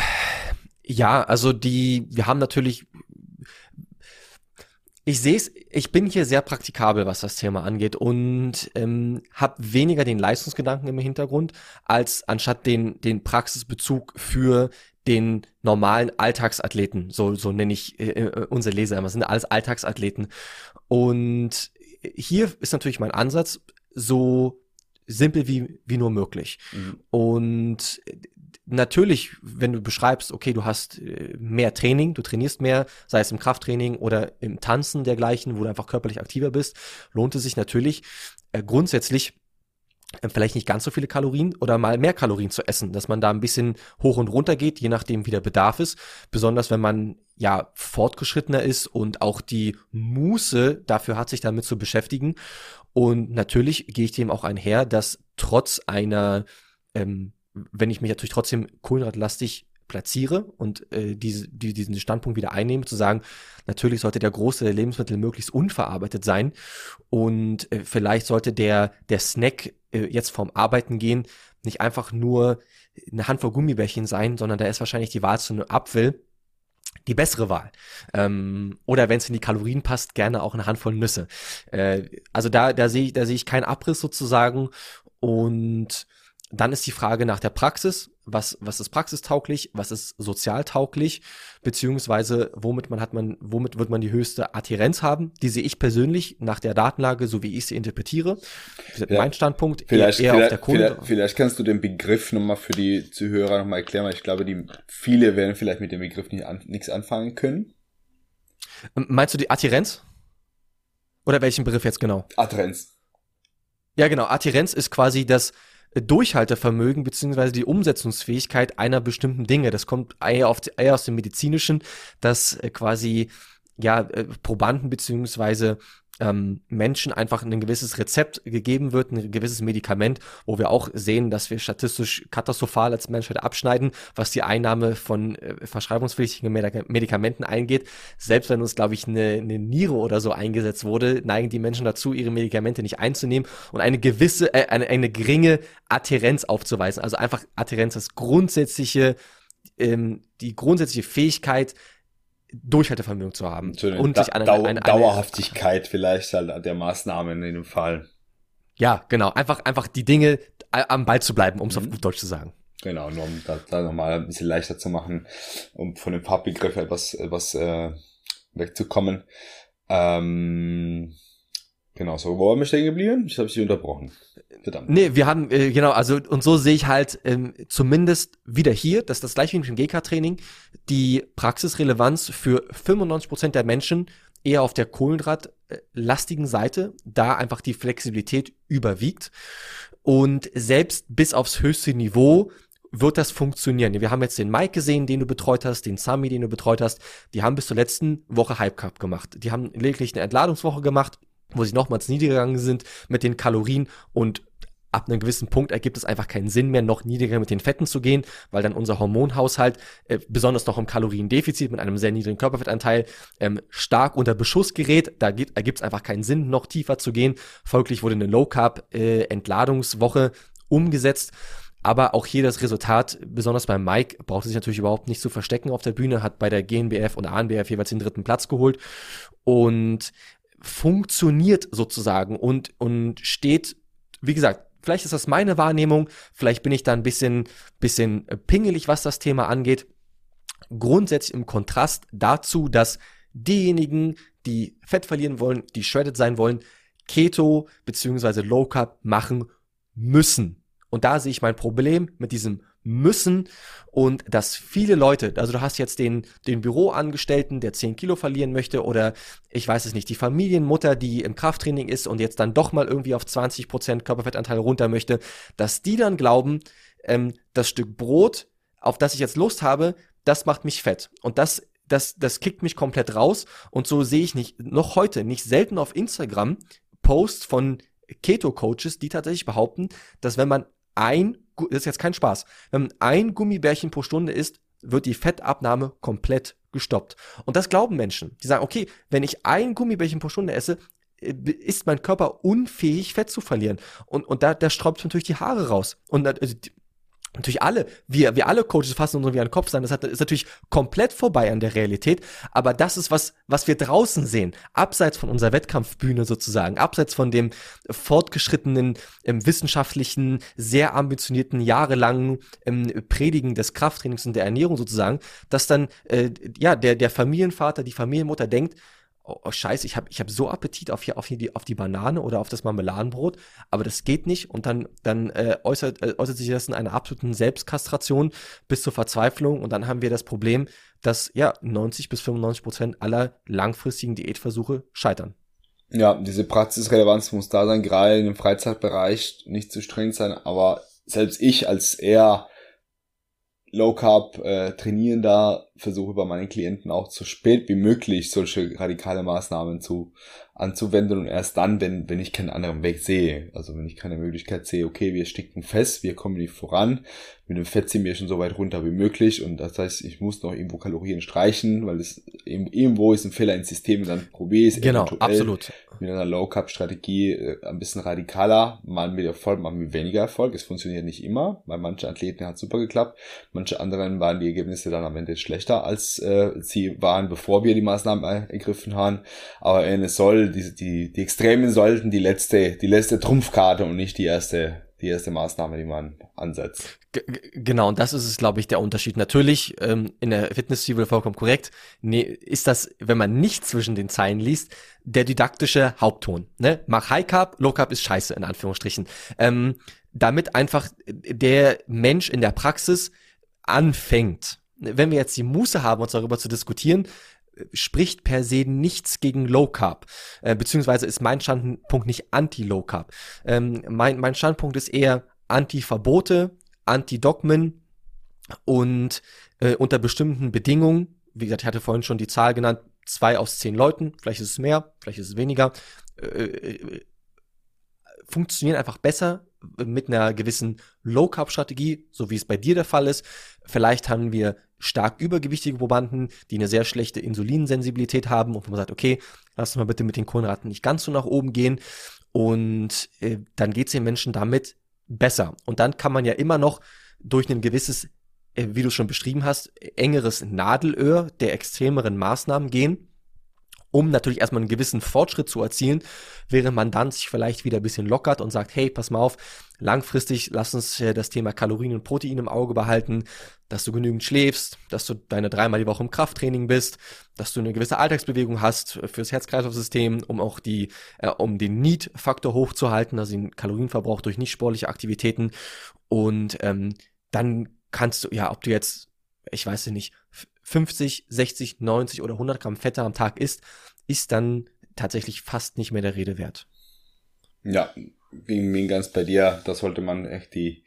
ja, also die, wir haben natürlich, ich sehe es, ich bin hier sehr praktikabel, was das Thema angeht und ähm, habe weniger den Leistungsgedanken im Hintergrund, als anstatt den, den Praxisbezug für den normalen Alltagsathleten, so, so nenne ich äh, äh unsere Leser immer, sind alles Alltagsathleten. Und hier ist natürlich mein Ansatz, so simpel wie, wie nur möglich. Mhm. Und natürlich, wenn du beschreibst, okay, du hast äh, mehr Training, du trainierst mehr, sei es im Krafttraining oder im Tanzen dergleichen, wo du einfach körperlich aktiver bist, lohnt es sich natürlich äh, grundsätzlich äh, vielleicht nicht ganz so viele Kalorien oder mal mehr Kalorien zu essen, dass man da ein bisschen hoch und runter geht, je nachdem wie der Bedarf ist. Besonders wenn man ja fortgeschrittener ist und auch die Muße dafür hat, sich damit zu beschäftigen. Und natürlich gehe ich dem auch einher, dass trotz einer, ähm, wenn ich mich natürlich trotzdem kohlenhydratlastig platziere und äh, diese, die, diesen Standpunkt wieder einnehme, zu sagen, natürlich sollte der große Lebensmittel möglichst unverarbeitet sein und äh, vielleicht sollte der, der Snack äh, jetzt vorm Arbeiten gehen nicht einfach nur eine Handvoll Gummibärchen sein, sondern da ist wahrscheinlich die Wahl zu einem Apfel die bessere Wahl. Ähm, oder wenn es in die Kalorien passt, gerne auch eine Handvoll Nüsse. Äh, also da, da sehe ich, da sehe ich keinen Abriss sozusagen. Und dann ist die Frage nach der Praxis was, was ist praxistauglich, was ist sozialtauglich, beziehungsweise womit man hat man, womit wird man die höchste Adhärenz haben? Die sehe ich persönlich nach der Datenlage, so wie ich sie interpretiere. Ja. Mein Standpunkt vielleicht, eher, eher vielleicht, auf der Kunde. Vielleicht, vielleicht kannst du den Begriff nochmal für die Zuhörer nochmal erklären, weil ich glaube, die viele werden vielleicht mit dem Begriff nicht an, nichts anfangen können. Ähm, meinst du die Adhärenz? Oder welchen Begriff jetzt genau? Adhärenz. Ja, genau. Adhärenz ist quasi das, Durchhaltevermögen beziehungsweise die Umsetzungsfähigkeit einer bestimmten Dinge. Das kommt eher, auf, eher aus dem Medizinischen, dass äh, quasi ja äh, Probanden beziehungsweise ähm, Menschen einfach ein gewisses Rezept gegeben wird, ein gewisses Medikament, wo wir auch sehen, dass wir statistisch katastrophal als Menschheit abschneiden, was die Einnahme von äh, verschreibungspflichtigen Medikamenten eingeht. Selbst wenn uns, glaube ich, eine, eine Niere oder so eingesetzt wurde, neigen die Menschen dazu, ihre Medikamente nicht einzunehmen und eine gewisse, äh, eine, eine geringe Adhärenz aufzuweisen. Also einfach Adhärenz, das grundsätzliche, ähm, die grundsätzliche Fähigkeit, Durchhaltevermögen zu haben. So und sich an eine, eine, eine, Dauerhaftigkeit vielleicht halt der Maßnahmen in dem Fall. Ja, genau. Einfach, einfach die Dinge am Ball zu bleiben, um es mhm. auf gut Deutsch zu sagen. Genau, nur um da, da nochmal ein bisschen leichter zu machen, um von dem Farbbegriff etwas, etwas äh, wegzukommen. Ähm, genau, so, wo waren wir stehen geblieben? Ich habe sie unterbrochen. verdammt. Nee, wir haben, äh, genau, also und so sehe ich halt ähm, zumindest wieder hier, dass das gleiche wie im GK-Training, die Praxisrelevanz für 95 Prozent der Menschen eher auf der kohlenhydratlastigen Seite, da einfach die Flexibilität überwiegt. Und selbst bis aufs höchste Niveau wird das funktionieren. Wir haben jetzt den Mike gesehen, den du betreut hast, den Sami, den du betreut hast. Die haben bis zur letzten Woche Hype Cup gemacht. Die haben lediglich eine Entladungswoche gemacht, wo sie nochmals niedergegangen sind mit den Kalorien und ab einem gewissen Punkt ergibt es einfach keinen Sinn mehr, noch niedriger mit den Fetten zu gehen, weil dann unser Hormonhaushalt, äh, besonders noch im Kaloriendefizit mit einem sehr niedrigen Körperfettanteil, ähm, stark unter Beschuss gerät. Da ergibt es einfach keinen Sinn, noch tiefer zu gehen. Folglich wurde eine Low Carb äh, umgesetzt. Aber auch hier das Resultat, besonders bei Mike, braucht sich natürlich überhaupt nicht zu verstecken auf der Bühne, hat bei der GNBF und ANBF jeweils den dritten Platz geholt und funktioniert sozusagen und, und steht, wie gesagt, vielleicht ist das meine Wahrnehmung, vielleicht bin ich da ein bisschen, bisschen pingelig, was das Thema angeht. Grundsätzlich im Kontrast dazu, dass diejenigen, die Fett verlieren wollen, die shredded sein wollen, Keto beziehungsweise Low Carb machen müssen. Und da sehe ich mein Problem mit diesem müssen und dass viele Leute, also du hast jetzt den, den Büroangestellten, der 10 Kilo verlieren möchte oder ich weiß es nicht, die Familienmutter, die im Krafttraining ist und jetzt dann doch mal irgendwie auf 20 Prozent Körperfettanteil runter möchte, dass die dann glauben, ähm, das Stück Brot, auf das ich jetzt Lust habe, das macht mich fett. Und das das, das kickt mich komplett raus. Und so sehe ich nicht, noch heute, nicht selten auf Instagram Posts von Keto-Coaches, die tatsächlich behaupten, dass wenn man ein, das ist jetzt kein Spaß, wenn man ein Gummibärchen pro Stunde isst, wird die Fettabnahme komplett gestoppt. Und das glauben Menschen. Die sagen, okay, wenn ich ein Gummibärchen pro Stunde esse, äh, ist mein Körper unfähig, Fett zu verlieren. Und, und da, da sträubt natürlich die Haare raus. Und also, natürlich alle, wir, wir alle Coaches fassen uns wie einen Kopf sein. Das ist natürlich komplett vorbei an der Realität. Aber das ist was, was wir draußen sehen. Abseits von unserer Wettkampfbühne sozusagen. Abseits von dem fortgeschrittenen, ähm, wissenschaftlichen, sehr ambitionierten, jahrelangen ähm, Predigen des Krafttrainings und der Ernährung sozusagen, dass dann, äh, ja, der, der Familienvater, die Familienmutter denkt, oh, oh scheiße, ich habe ich hab so Appetit auf, hier, auf, hier die, auf die Banane oder auf das Marmeladenbrot, aber das geht nicht. Und dann, dann äh, äußert, äh, äußert sich das in einer absoluten Selbstkastration bis zur Verzweiflung. Und dann haben wir das Problem, dass ja 90 bis 95 Prozent aller langfristigen Diätversuche scheitern. Ja, diese Praxisrelevanz muss da sein, gerade im Freizeitbereich nicht zu streng sein, aber selbst ich als eher Low Carb äh, Trainierender versuche bei meinen Klienten auch so spät wie möglich solche radikale Maßnahmen zu anzuwenden und erst dann, wenn, wenn ich keinen anderen Weg sehe. Also wenn ich keine Möglichkeit sehe, okay, wir sticken fest, wir kommen nicht voran, mit dem Fett ziehen wir schon so weit runter wie möglich und das heißt, ich muss noch irgendwo Kalorien streichen, weil es irgendwo ist ein Fehler ins System und dann probiere ich es genau, absolut. mit einer Low Carb Strategie äh, ein bisschen radikaler, mal mit Erfolg, mal mit weniger Erfolg. Es funktioniert nicht immer, weil manche Athleten hat super geklappt, manche anderen waren die Ergebnisse dann am Ende schlechter als äh, sie waren, bevor wir die Maßnahmen ergriffen haben. Aber es soll die, die, die Extremen sollten die letzte, die letzte Trumpfkarte und nicht die erste, die erste Maßnahme, die man ansetzt. G genau, und das ist es, glaube ich, der Unterschied. Natürlich, ähm, in der Fitness-Zwiebel vollkommen korrekt, nee, ist das, wenn man nicht zwischen den Zeilen liest, der didaktische Hauptton. Ne? Mach High Carb, Low Carb ist scheiße, in Anführungsstrichen. Ähm, damit einfach der Mensch in der Praxis anfängt. Wenn wir jetzt die Muße haben, uns darüber zu diskutieren, spricht per se nichts gegen Low Carb, äh, beziehungsweise ist mein Standpunkt nicht anti-Low Carb. Ähm, mein, mein Standpunkt ist eher anti-Verbote, anti-Dogmen und äh, unter bestimmten Bedingungen, wie gesagt, ich hatte vorhin schon die Zahl genannt, zwei aus zehn Leuten, vielleicht ist es mehr, vielleicht ist es weniger, äh, äh funktionieren einfach besser mit einer gewissen Low-Carb-Strategie, so wie es bei dir der Fall ist. Vielleicht haben wir stark übergewichtige Probanden, die eine sehr schlechte Insulinsensibilität haben und man sagt, okay, lass uns mal bitte mit den Kohlenraten nicht ganz so nach oben gehen und äh, dann geht es den Menschen damit besser. Und dann kann man ja immer noch durch ein gewisses, äh, wie du schon beschrieben hast, engeres Nadelöhr der extremeren Maßnahmen gehen um natürlich erstmal einen gewissen Fortschritt zu erzielen, während man dann sich vielleicht wieder ein bisschen lockert und sagt, hey, pass mal auf, langfristig lass uns äh, das Thema Kalorien und Protein im Auge behalten, dass du genügend schläfst, dass du deine dreimal die Woche im Krafttraining bist, dass du eine gewisse Alltagsbewegung hast fürs Herz-Kreislauf-System, um auch die, äh, um den Need-Faktor hochzuhalten, also den Kalorienverbrauch durch nicht sportliche Aktivitäten. Und ähm, dann kannst du, ja, ob du jetzt, ich weiß nicht, 50, 60, 90 oder 100 Gramm Fette am Tag isst, ist dann tatsächlich fast nicht mehr der Rede wert. Ja, bin, bin ganz bei dir. Da sollte man echt die,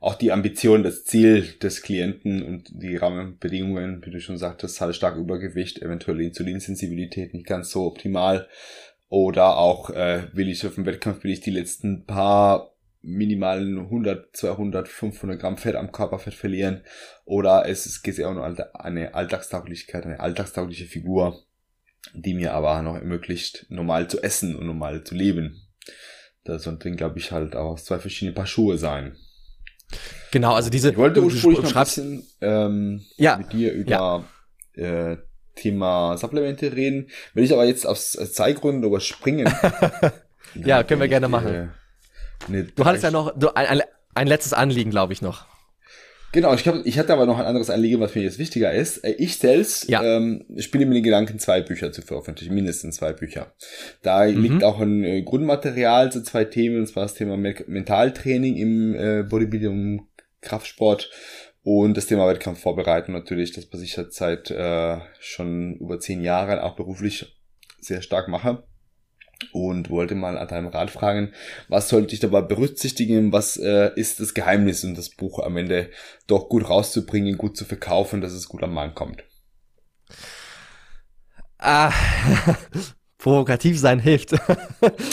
auch die Ambition, das Ziel des Klienten und die Rahmenbedingungen, wie du schon sagtest, halt stark Übergewicht, eventuell Insulinsensibilität nicht ganz so optimal. Oder auch, äh, will ich auf dem Wettkampf, will ich die letzten paar minimalen 100, 200, 500 Gramm Fett am Körperfett verlieren. Oder es geht ja auch nur eine Alltagstauglichkeit, eine alltagstaugliche Figur, die mir aber noch ermöglicht, normal zu essen und normal zu leben. Das sollte, glaube ich, halt auch zwei verschiedene Paar Schuhe sein. Genau, also diese. Ich wollte ursprünglich noch ein bisschen ähm, ja, mit dir über ja. äh, Thema Supplemente reden. Wenn ich aber jetzt aus Zeitgründen überspringen. [LAUGHS] ja, können wir gerne machen. Äh, du hattest ja noch du, ein, ein letztes Anliegen, glaube ich, noch. Genau, ich, glaub, ich hatte aber noch ein anderes Anliegen, was mir jetzt wichtiger ist. Äh, ich selbst ja. ähm, spiele mir den Gedanken, zwei Bücher zu veröffentlichen, mindestens zwei Bücher. Da mhm. liegt auch ein äh, Grundmaterial zu zwei Themen, und zwar das Thema Me Mentaltraining im äh, Bodybuilding, Kraftsport und das Thema Wettkampfvorbereitung natürlich, das was ich seit äh, schon über zehn Jahren auch beruflich sehr stark mache und wollte mal an deinem Rat fragen, was sollte ich dabei berücksichtigen, was äh, ist das Geheimnis, um das Buch am Ende doch gut rauszubringen, gut zu verkaufen, dass es gut am Mann kommt. Ah, [LAUGHS] provokativ sein hilft. [LAUGHS]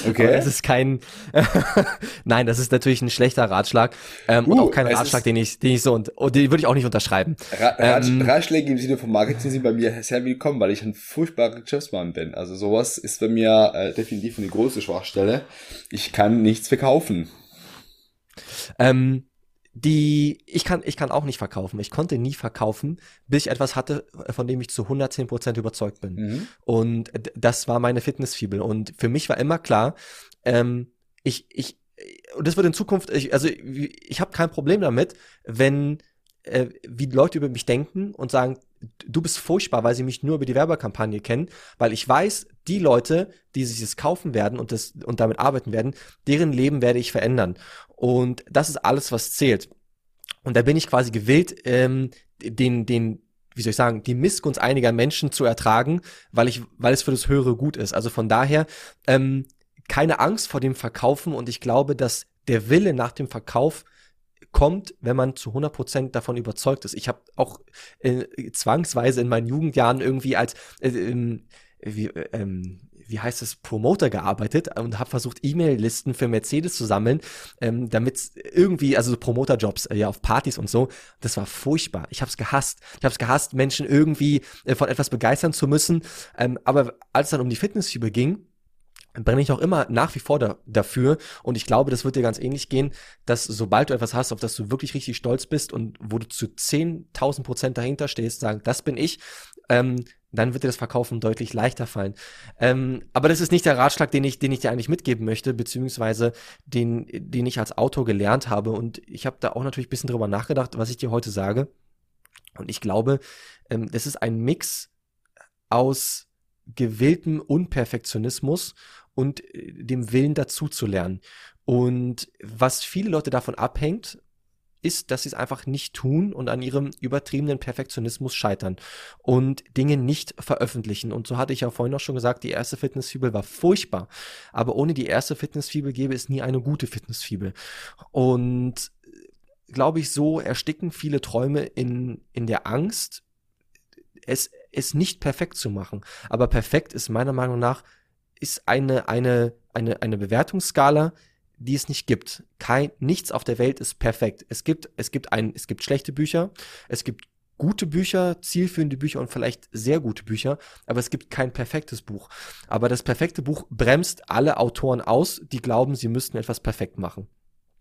Okay. es ist kein, [LAUGHS] nein, das ist natürlich ein schlechter Ratschlag ähm, uh, und auch kein Ratschlag, den ich, den ich so und, und den würde ich auch nicht unterschreiben. Ra ähm, Ratschläge im Sinne von Marketing sind bei mir sehr willkommen, weil ich ein furchtbarer Geschäftsmann bin. Also sowas ist bei mir äh, definitiv eine große Schwachstelle. Ich kann nichts verkaufen. Ähm, die ich kann ich kann auch nicht verkaufen. Ich konnte nie verkaufen, bis ich etwas hatte, von dem ich zu 110 Prozent überzeugt bin. Mhm. Und das war meine Fitnessfibel. Und für mich war immer klar, ähm, ich ich und das wird in Zukunft, ich, also ich, ich habe kein Problem damit, wenn äh, wie Leute über mich denken und sagen, du bist furchtbar, weil sie mich nur über die Werbekampagne kennen, weil ich weiß, die Leute, die sich das kaufen werden und das und damit arbeiten werden, deren Leben werde ich verändern. Und das ist alles, was zählt. Und da bin ich quasi gewillt, ähm, den, den, wie soll ich sagen, die Missgunst einiger Menschen zu ertragen, weil ich, weil es für das höhere Gut ist. Also von daher ähm, keine Angst vor dem Verkaufen und ich glaube, dass der Wille nach dem Verkauf kommt, wenn man zu 100% davon überzeugt ist. Ich habe auch äh, zwangsweise in meinen Jugendjahren irgendwie als äh, ähm, wie, ähm, wie heißt es, Promoter gearbeitet und habe versucht, E-Mail-Listen für Mercedes zu sammeln, ähm, damit irgendwie, also so Promoter-Jobs äh, ja auf Partys und so. Das war furchtbar. Ich habe es gehasst. Ich habe es gehasst, Menschen irgendwie äh, von etwas begeistern zu müssen. Ähm, aber als es dann um die Fitnessfieber ging, brenne ich auch immer nach wie vor da, dafür. Und ich glaube, das wird dir ganz ähnlich gehen, dass sobald du etwas hast, auf das du wirklich richtig stolz bist und wo du zu 10.000 Prozent dahinter stehst, sagen, das bin ich, ähm, dann wird dir das Verkaufen deutlich leichter fallen. Ähm, aber das ist nicht der Ratschlag, den ich, den ich dir eigentlich mitgeben möchte, beziehungsweise den, den ich als Autor gelernt habe. Und ich habe da auch natürlich ein bisschen drüber nachgedacht, was ich dir heute sage. Und ich glaube, ähm, das ist ein Mix aus gewilltem Unperfektionismus und äh, dem Willen dazu zu lernen. Und was viele Leute davon abhängt, ist, dass sie es einfach nicht tun und an ihrem übertriebenen Perfektionismus scheitern und Dinge nicht veröffentlichen. Und so hatte ich ja vorhin auch schon gesagt, die erste Fitnessfibel war furchtbar. Aber ohne die erste Fitnessfibel gäbe es nie eine gute Fitnessfibel. Und glaube ich, so ersticken viele Träume in, in der Angst, es, es nicht perfekt zu machen. Aber perfekt ist meiner Meinung nach, ist eine, eine, eine, eine Bewertungsskala, die es nicht gibt. Kein, nichts auf der Welt ist perfekt. Es gibt, es gibt ein, es gibt schlechte Bücher, es gibt gute Bücher, zielführende Bücher und vielleicht sehr gute Bücher, aber es gibt kein perfektes Buch. Aber das perfekte Buch bremst alle Autoren aus, die glauben, sie müssten etwas perfekt machen.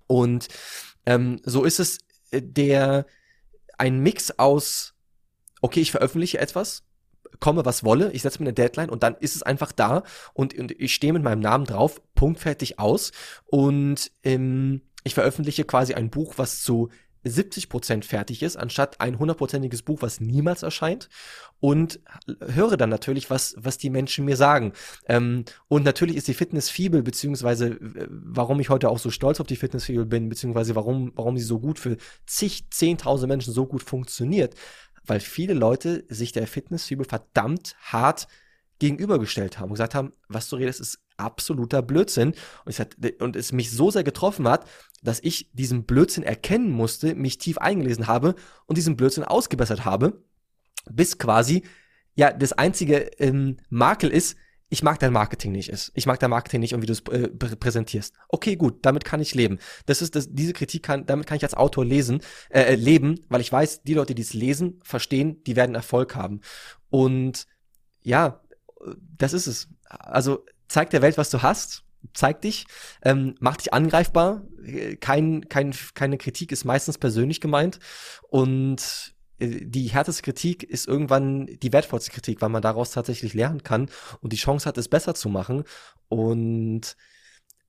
Und ähm, so ist es äh, der ein Mix aus, okay, ich veröffentliche etwas, komme, was wolle, ich setze mir eine Deadline und dann ist es einfach da und, und ich stehe mit meinem Namen drauf, punktfertig aus und ähm, ich veröffentliche quasi ein Buch, was zu 70 Prozent fertig ist, anstatt ein hundertprozentiges Buch, was niemals erscheint. Und höre dann natürlich, was, was die Menschen mir sagen. Ähm, und natürlich ist die Fitnessfibel, beziehungsweise warum ich heute auch so stolz auf die Fitnessfibel bin, beziehungsweise warum, warum sie so gut für zig, zehntausend Menschen so gut funktioniert, weil viele Leute sich der Fitnessfibel verdammt hart gegenübergestellt haben und gesagt haben, was du redest, ist absoluter Blödsinn. Und, ich hatte, und es mich so sehr getroffen hat, dass ich diesen Blödsinn erkennen musste, mich tief eingelesen habe und diesen Blödsinn ausgebessert habe, bis quasi, ja, das einzige ähm, Makel ist, ich mag dein Marketing nicht ist. Ich mag dein Marketing nicht und wie du es äh, präsentierst. Okay, gut, damit kann ich leben. Das ist das, diese Kritik kann, damit kann ich als Autor lesen, äh, äh leben, weil ich weiß, die Leute, die es lesen, verstehen, die werden Erfolg haben. Und ja, das ist es. Also zeig der Welt, was du hast, zeig dich, ähm, mach dich angreifbar. Kein, kein, keine Kritik ist meistens persönlich gemeint und äh, die härteste Kritik ist irgendwann die wertvollste Kritik, weil man daraus tatsächlich lernen kann und die Chance hat, es besser zu machen. Und,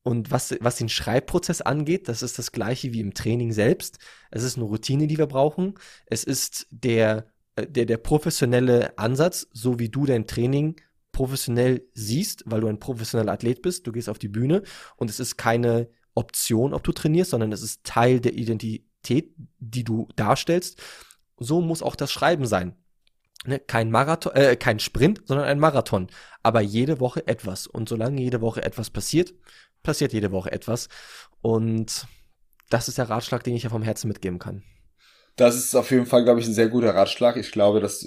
und was, was den Schreibprozess angeht, das ist das gleiche wie im Training selbst. Es ist eine Routine, die wir brauchen. Es ist der, äh, der, der professionelle Ansatz, so wie du dein Training professionell siehst, weil du ein professioneller Athlet bist. Du gehst auf die Bühne und es ist keine Option, ob du trainierst, sondern es ist Teil der Identität, die du darstellst. So muss auch das Schreiben sein. Ne? Kein Marathon, äh, kein Sprint, sondern ein Marathon. Aber jede Woche etwas. Und solange jede Woche etwas passiert, passiert jede Woche etwas. Und das ist der Ratschlag, den ich ja vom Herzen mitgeben kann. Das ist auf jeden Fall, glaube ich, ein sehr guter Ratschlag. Ich glaube, dass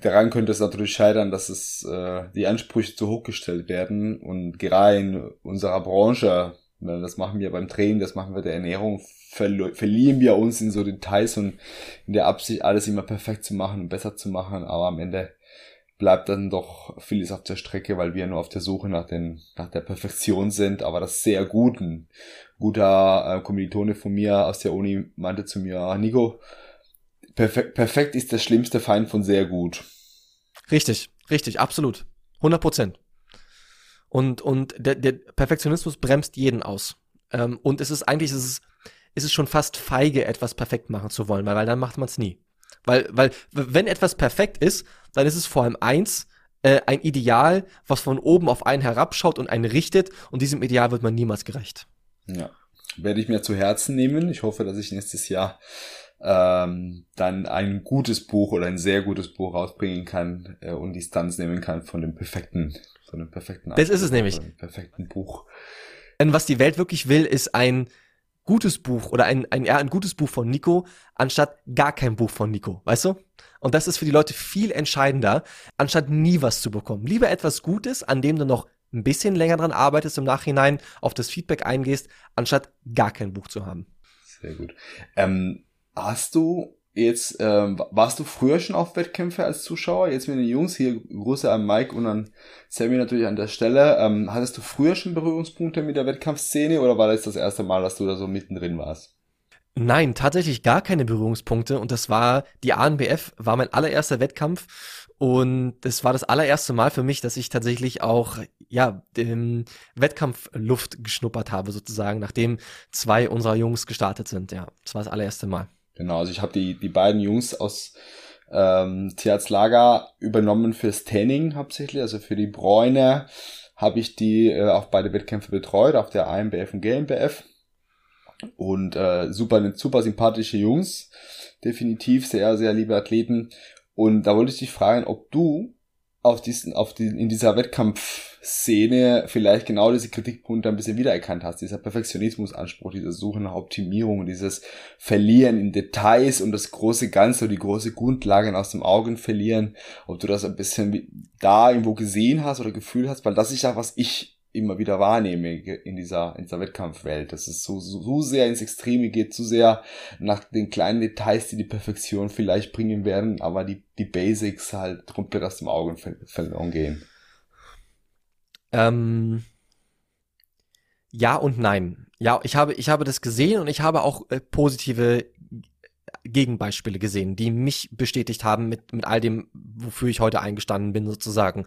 daran könnte es natürlich scheitern, dass es äh, die Ansprüche zu hoch gestellt werden und gerade in unserer Branche, ne, das machen wir beim Training, das machen wir der Ernährung, verli verlieren wir uns in so Details und in der Absicht, alles immer perfekt zu machen und besser zu machen, aber am Ende bleibt dann doch vieles auf der Strecke, weil wir nur auf der Suche nach, den, nach der Perfektion sind, aber das sehr gut. Ein guter äh, Kommilitone von mir aus der Uni meinte zu mir, Nico, Perfekt, perfekt ist der schlimmste Feind von sehr gut. Richtig, richtig, absolut. 100 Prozent. Und, und der, der Perfektionismus bremst jeden aus. Ähm, und es ist eigentlich, es ist, es ist schon fast feige, etwas perfekt machen zu wollen, weil, weil dann macht man es nie. Weil, weil, wenn etwas perfekt ist, dann ist es vor allem eins, äh, ein Ideal, was von oben auf einen herabschaut und einen richtet, und diesem Ideal wird man niemals gerecht. Ja. Werde ich mir zu Herzen nehmen. Ich hoffe, dass ich nächstes Jahr ähm, dann ein gutes Buch oder ein sehr gutes Buch rausbringen kann äh, und Distanz nehmen kann von dem perfekten, von dem perfekten. Das ist es nämlich. perfekten Buch. Denn was die Welt wirklich will, ist ein gutes Buch oder ein, ein, ja, ein gutes Buch von Nico, anstatt gar kein Buch von Nico, weißt du? Und das ist für die Leute viel entscheidender, anstatt nie was zu bekommen. Lieber etwas Gutes, an dem du noch ein bisschen länger dran arbeitest, im Nachhinein auf das Feedback eingehst, anstatt gar kein Buch zu haben. Sehr gut. Ähm, Hast du jetzt, ähm, warst du früher schon auf Wettkämpfe als Zuschauer? Jetzt mit den Jungs, hier Grüße an Mike und an Sammy natürlich an der Stelle. Ähm, hattest du früher schon Berührungspunkte mit der Wettkampfszene oder war das das erste Mal, dass du da so mittendrin warst? Nein, tatsächlich gar keine Berührungspunkte und das war, die ANBF war mein allererster Wettkampf und das war das allererste Mal für mich, dass ich tatsächlich auch, ja, dem Wettkampfluft geschnuppert habe sozusagen, nachdem zwei unserer Jungs gestartet sind, ja. Das war das allererste Mal. Genau, also ich habe die, die beiden Jungs aus ähm, Tierarzt Lager übernommen fürs Training hauptsächlich, also für die Bräune habe ich die äh, auf beide Wettkämpfe betreut, auf der AMBF und GmbF. Und äh, super, super sympathische Jungs, definitiv sehr, sehr liebe Athleten. Und da wollte ich dich fragen, ob du auf diesen, auf die, in dieser Wettkampfszene vielleicht genau diese Kritikpunkte ein bisschen wiedererkannt hast. Dieser Perfektionismusanspruch, diese Suche nach Optimierung, dieses Verlieren in Details und das große Ganze und die große Grundlagen aus dem Augen verlieren. Ob du das ein bisschen da irgendwo gesehen hast oder Gefühl hast, weil das ist ja, was ich immer wieder wahrnehme in dieser, in dieser Wettkampfwelt, dass es so, so, so sehr ins Extreme geht, zu sehr nach den kleinen Details, die die Perfektion vielleicht bringen werden, aber die, die Basics halt komplett aus dem Auge verloren gehen. Ähm, ja und nein. Ja, ich habe, ich habe das gesehen und ich habe auch äh, positive Gegenbeispiele gesehen, die mich bestätigt haben mit, mit all dem, wofür ich heute eingestanden bin, sozusagen.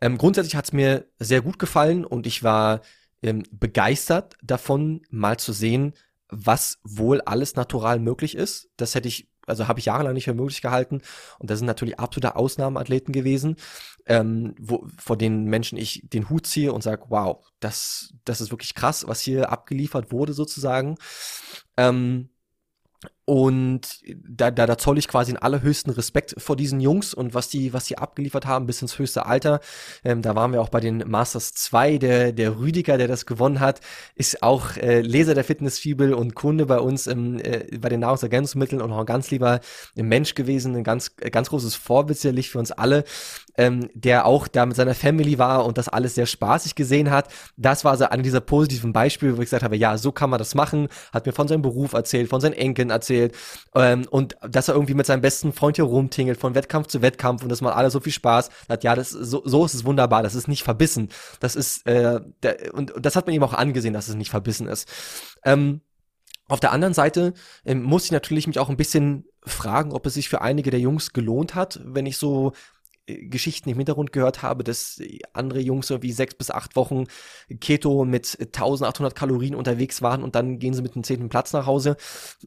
Ähm, grundsätzlich hat es mir sehr gut gefallen und ich war ähm, begeistert davon, mal zu sehen, was wohl alles natural möglich ist. Das hätte ich, also habe ich jahrelang nicht für möglich gehalten. Und das sind natürlich absolute Ausnahmeathleten gewesen, ähm, wo, vor denen Menschen ich den Hut ziehe und sage, wow, das, das ist wirklich krass, was hier abgeliefert wurde sozusagen. Ähm, und da, da, da zoll ich quasi den allerhöchsten Respekt vor diesen Jungs und was die, was die abgeliefert haben bis ins höchste Alter. Ähm, da waren wir auch bei den Masters 2. Der, der Rüdiger, der das gewonnen hat, ist auch äh, Leser der Fitnessfibel und Kunde bei uns im, äh, bei den Nahrungsergänzungsmitteln und auch ein ganz lieber Mensch gewesen, ein ganz, ganz großes Vorbild sicherlich für uns alle, ähm, der auch da mit seiner Family war und das alles sehr spaßig gesehen hat. Das war so einer dieser positiven Beispiele, wo ich gesagt habe, ja, so kann man das machen. Hat mir von seinem Beruf erzählt, von seinen Enkeln erzählt erzählt. Ähm, und dass er irgendwie mit seinem besten Freund hier rumtingelt, von Wettkampf zu Wettkampf und das macht alle so viel Spaß. Hat, ja, das, so, so ist es wunderbar, das ist nicht verbissen. Das ist, äh, der, und, und das hat man ihm auch angesehen, dass es nicht verbissen ist. Ähm, auf der anderen Seite ähm, muss ich natürlich mich auch ein bisschen fragen, ob es sich für einige der Jungs gelohnt hat, wenn ich so Geschichten im Hintergrund gehört habe, dass andere Jungs so wie sechs bis acht Wochen Keto mit 1800 Kalorien unterwegs waren und dann gehen sie mit dem zehnten Platz nach Hause.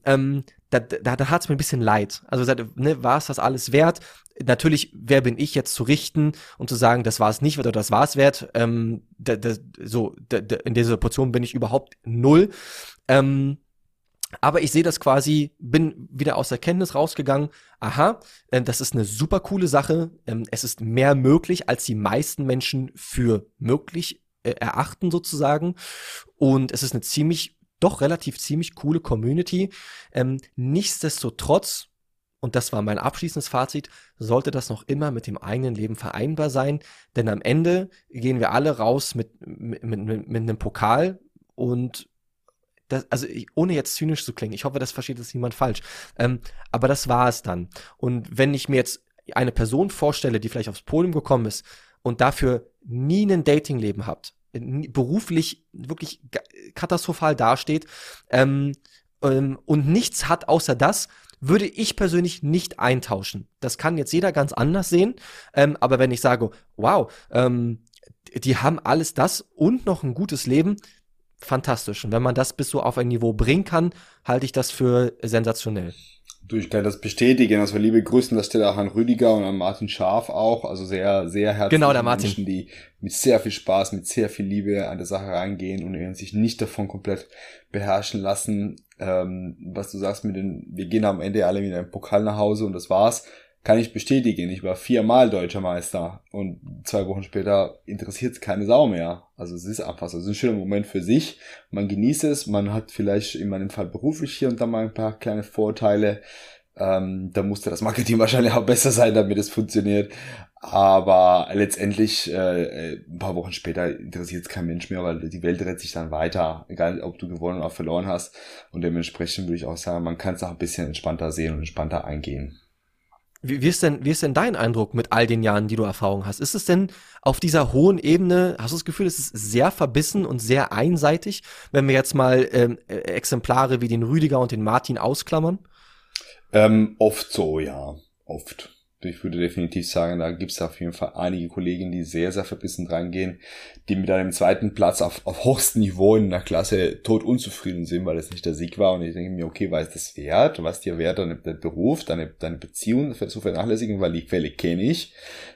Ähm, da da, da hat es mir ein bisschen leid. Also ne, war es das alles wert? Natürlich, wer bin ich jetzt zu richten und zu sagen, das war es nicht wert oder das war es wert? Ähm, da, da, so da, da, in dieser Situation bin ich überhaupt null. Ähm, aber ich sehe das quasi, bin wieder aus der Kenntnis rausgegangen. Aha, äh, das ist eine super coole Sache. Ähm, es ist mehr möglich, als die meisten Menschen für möglich äh, erachten sozusagen. Und es ist eine ziemlich, doch relativ ziemlich coole Community. Ähm, nichtsdestotrotz, und das war mein abschließendes Fazit, sollte das noch immer mit dem eigenen Leben vereinbar sein. Denn am Ende gehen wir alle raus mit, mit, mit, mit einem Pokal und das, also ich, ohne jetzt zynisch zu klingen, ich hoffe, das versteht jetzt niemand falsch. Ähm, aber das war es dann. Und wenn ich mir jetzt eine Person vorstelle, die vielleicht aufs Podium gekommen ist und dafür nie ein Datingleben hat, beruflich wirklich katastrophal dasteht ähm, ähm, und nichts hat außer das, würde ich persönlich nicht eintauschen. Das kann jetzt jeder ganz anders sehen, ähm, aber wenn ich sage, wow, ähm, die haben alles das und noch ein gutes Leben, fantastisch. Und wenn man das bis so auf ein Niveau bringen kann, halte ich das für sensationell. Du, ich kann das bestätigen. Also liebe Grüßen das steht auch an Rüdiger und an Martin Scharf auch. Also sehr, sehr herzliche genau, der Martin. Menschen, die mit sehr viel Spaß, mit sehr viel Liebe an der Sache reingehen und sich nicht davon komplett beherrschen lassen. Ähm, was du sagst mit den, wir gehen am Ende alle mit einem Pokal nach Hause und das war's kann ich bestätigen. Ich war viermal deutscher Meister und zwei Wochen später interessiert es keine Sau mehr. Also es ist einfach so. Es ist ein schöner Moment für sich. Man genießt es. Man hat vielleicht in meinem Fall beruflich hier und da mal ein paar kleine Vorteile. Ähm, da musste das Marketing [LAUGHS] wahrscheinlich auch besser sein, damit es funktioniert. Aber letztendlich, äh, ein paar Wochen später interessiert es kein Mensch mehr, weil die Welt dreht sich dann weiter, egal ob du gewonnen oder verloren hast. Und dementsprechend würde ich auch sagen, man kann es auch ein bisschen entspannter sehen und entspannter eingehen. Wie, wie, ist denn, wie ist denn dein Eindruck mit all den Jahren, die du Erfahrung hast? Ist es denn auf dieser hohen Ebene, hast du das Gefühl, es ist sehr verbissen und sehr einseitig, wenn wir jetzt mal ähm, äh, Exemplare wie den Rüdiger und den Martin ausklammern? Ähm, oft so, ja. Oft ich würde definitiv sagen, da gibt es auf jeden Fall einige Kollegen, die sehr, sehr verbissen reingehen, die mit einem zweiten Platz auf, auf hochstem Niveau in der Klasse tot unzufrieden sind, weil es nicht der Sieg war. Und ich denke mir, okay, was ist das wert? Was dir wert, dein, dein Beruf, deine, deine Beziehung zu vernachlässigen, weil die Quelle kenne ich,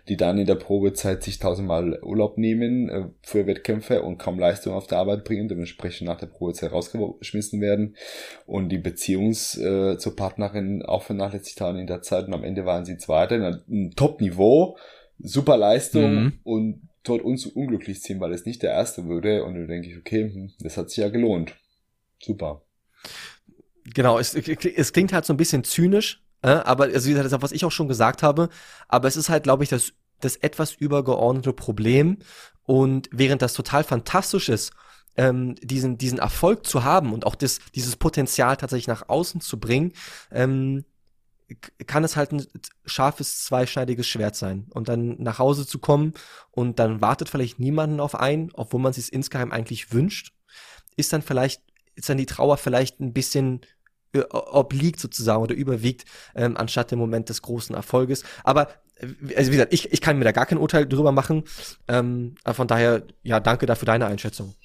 die dann in der Probezeit sich tausendmal Urlaub nehmen äh, für Wettkämpfe und kaum Leistung auf der Arbeit bringen, dementsprechend nach der Probezeit rausgeschmissen werden und die Beziehungs äh, zur Partnerin auch vernachlässigt haben in der Zeit und am Ende waren sie Zweite hatte ein Top-Niveau, super Leistung mhm. und dort uns unglücklich ziehen, weil es nicht der erste würde. Und dann denke ich, okay, hm, das hat sich ja gelohnt. Super. Genau, es, es klingt halt so ein bisschen zynisch, äh, aber also, das ist auch, was ich auch schon gesagt habe, aber es ist halt, glaube ich, das, das etwas übergeordnete Problem. Und während das total fantastisch ist, ähm, diesen, diesen Erfolg zu haben und auch das, dieses Potenzial tatsächlich nach außen zu bringen, ähm, kann es halt ein scharfes, zweischneidiges Schwert sein. Und dann nach Hause zu kommen und dann wartet vielleicht niemanden auf einen, obwohl man sich insgeheim eigentlich wünscht, ist dann vielleicht, ist dann die Trauer vielleicht ein bisschen äh, obliegt sozusagen oder überwiegt, ähm, anstatt dem Moment des großen Erfolges. Aber äh, also wie gesagt, ich, ich kann mir da gar kein Urteil drüber machen. Ähm, von daher, ja, danke dafür deine Einschätzung.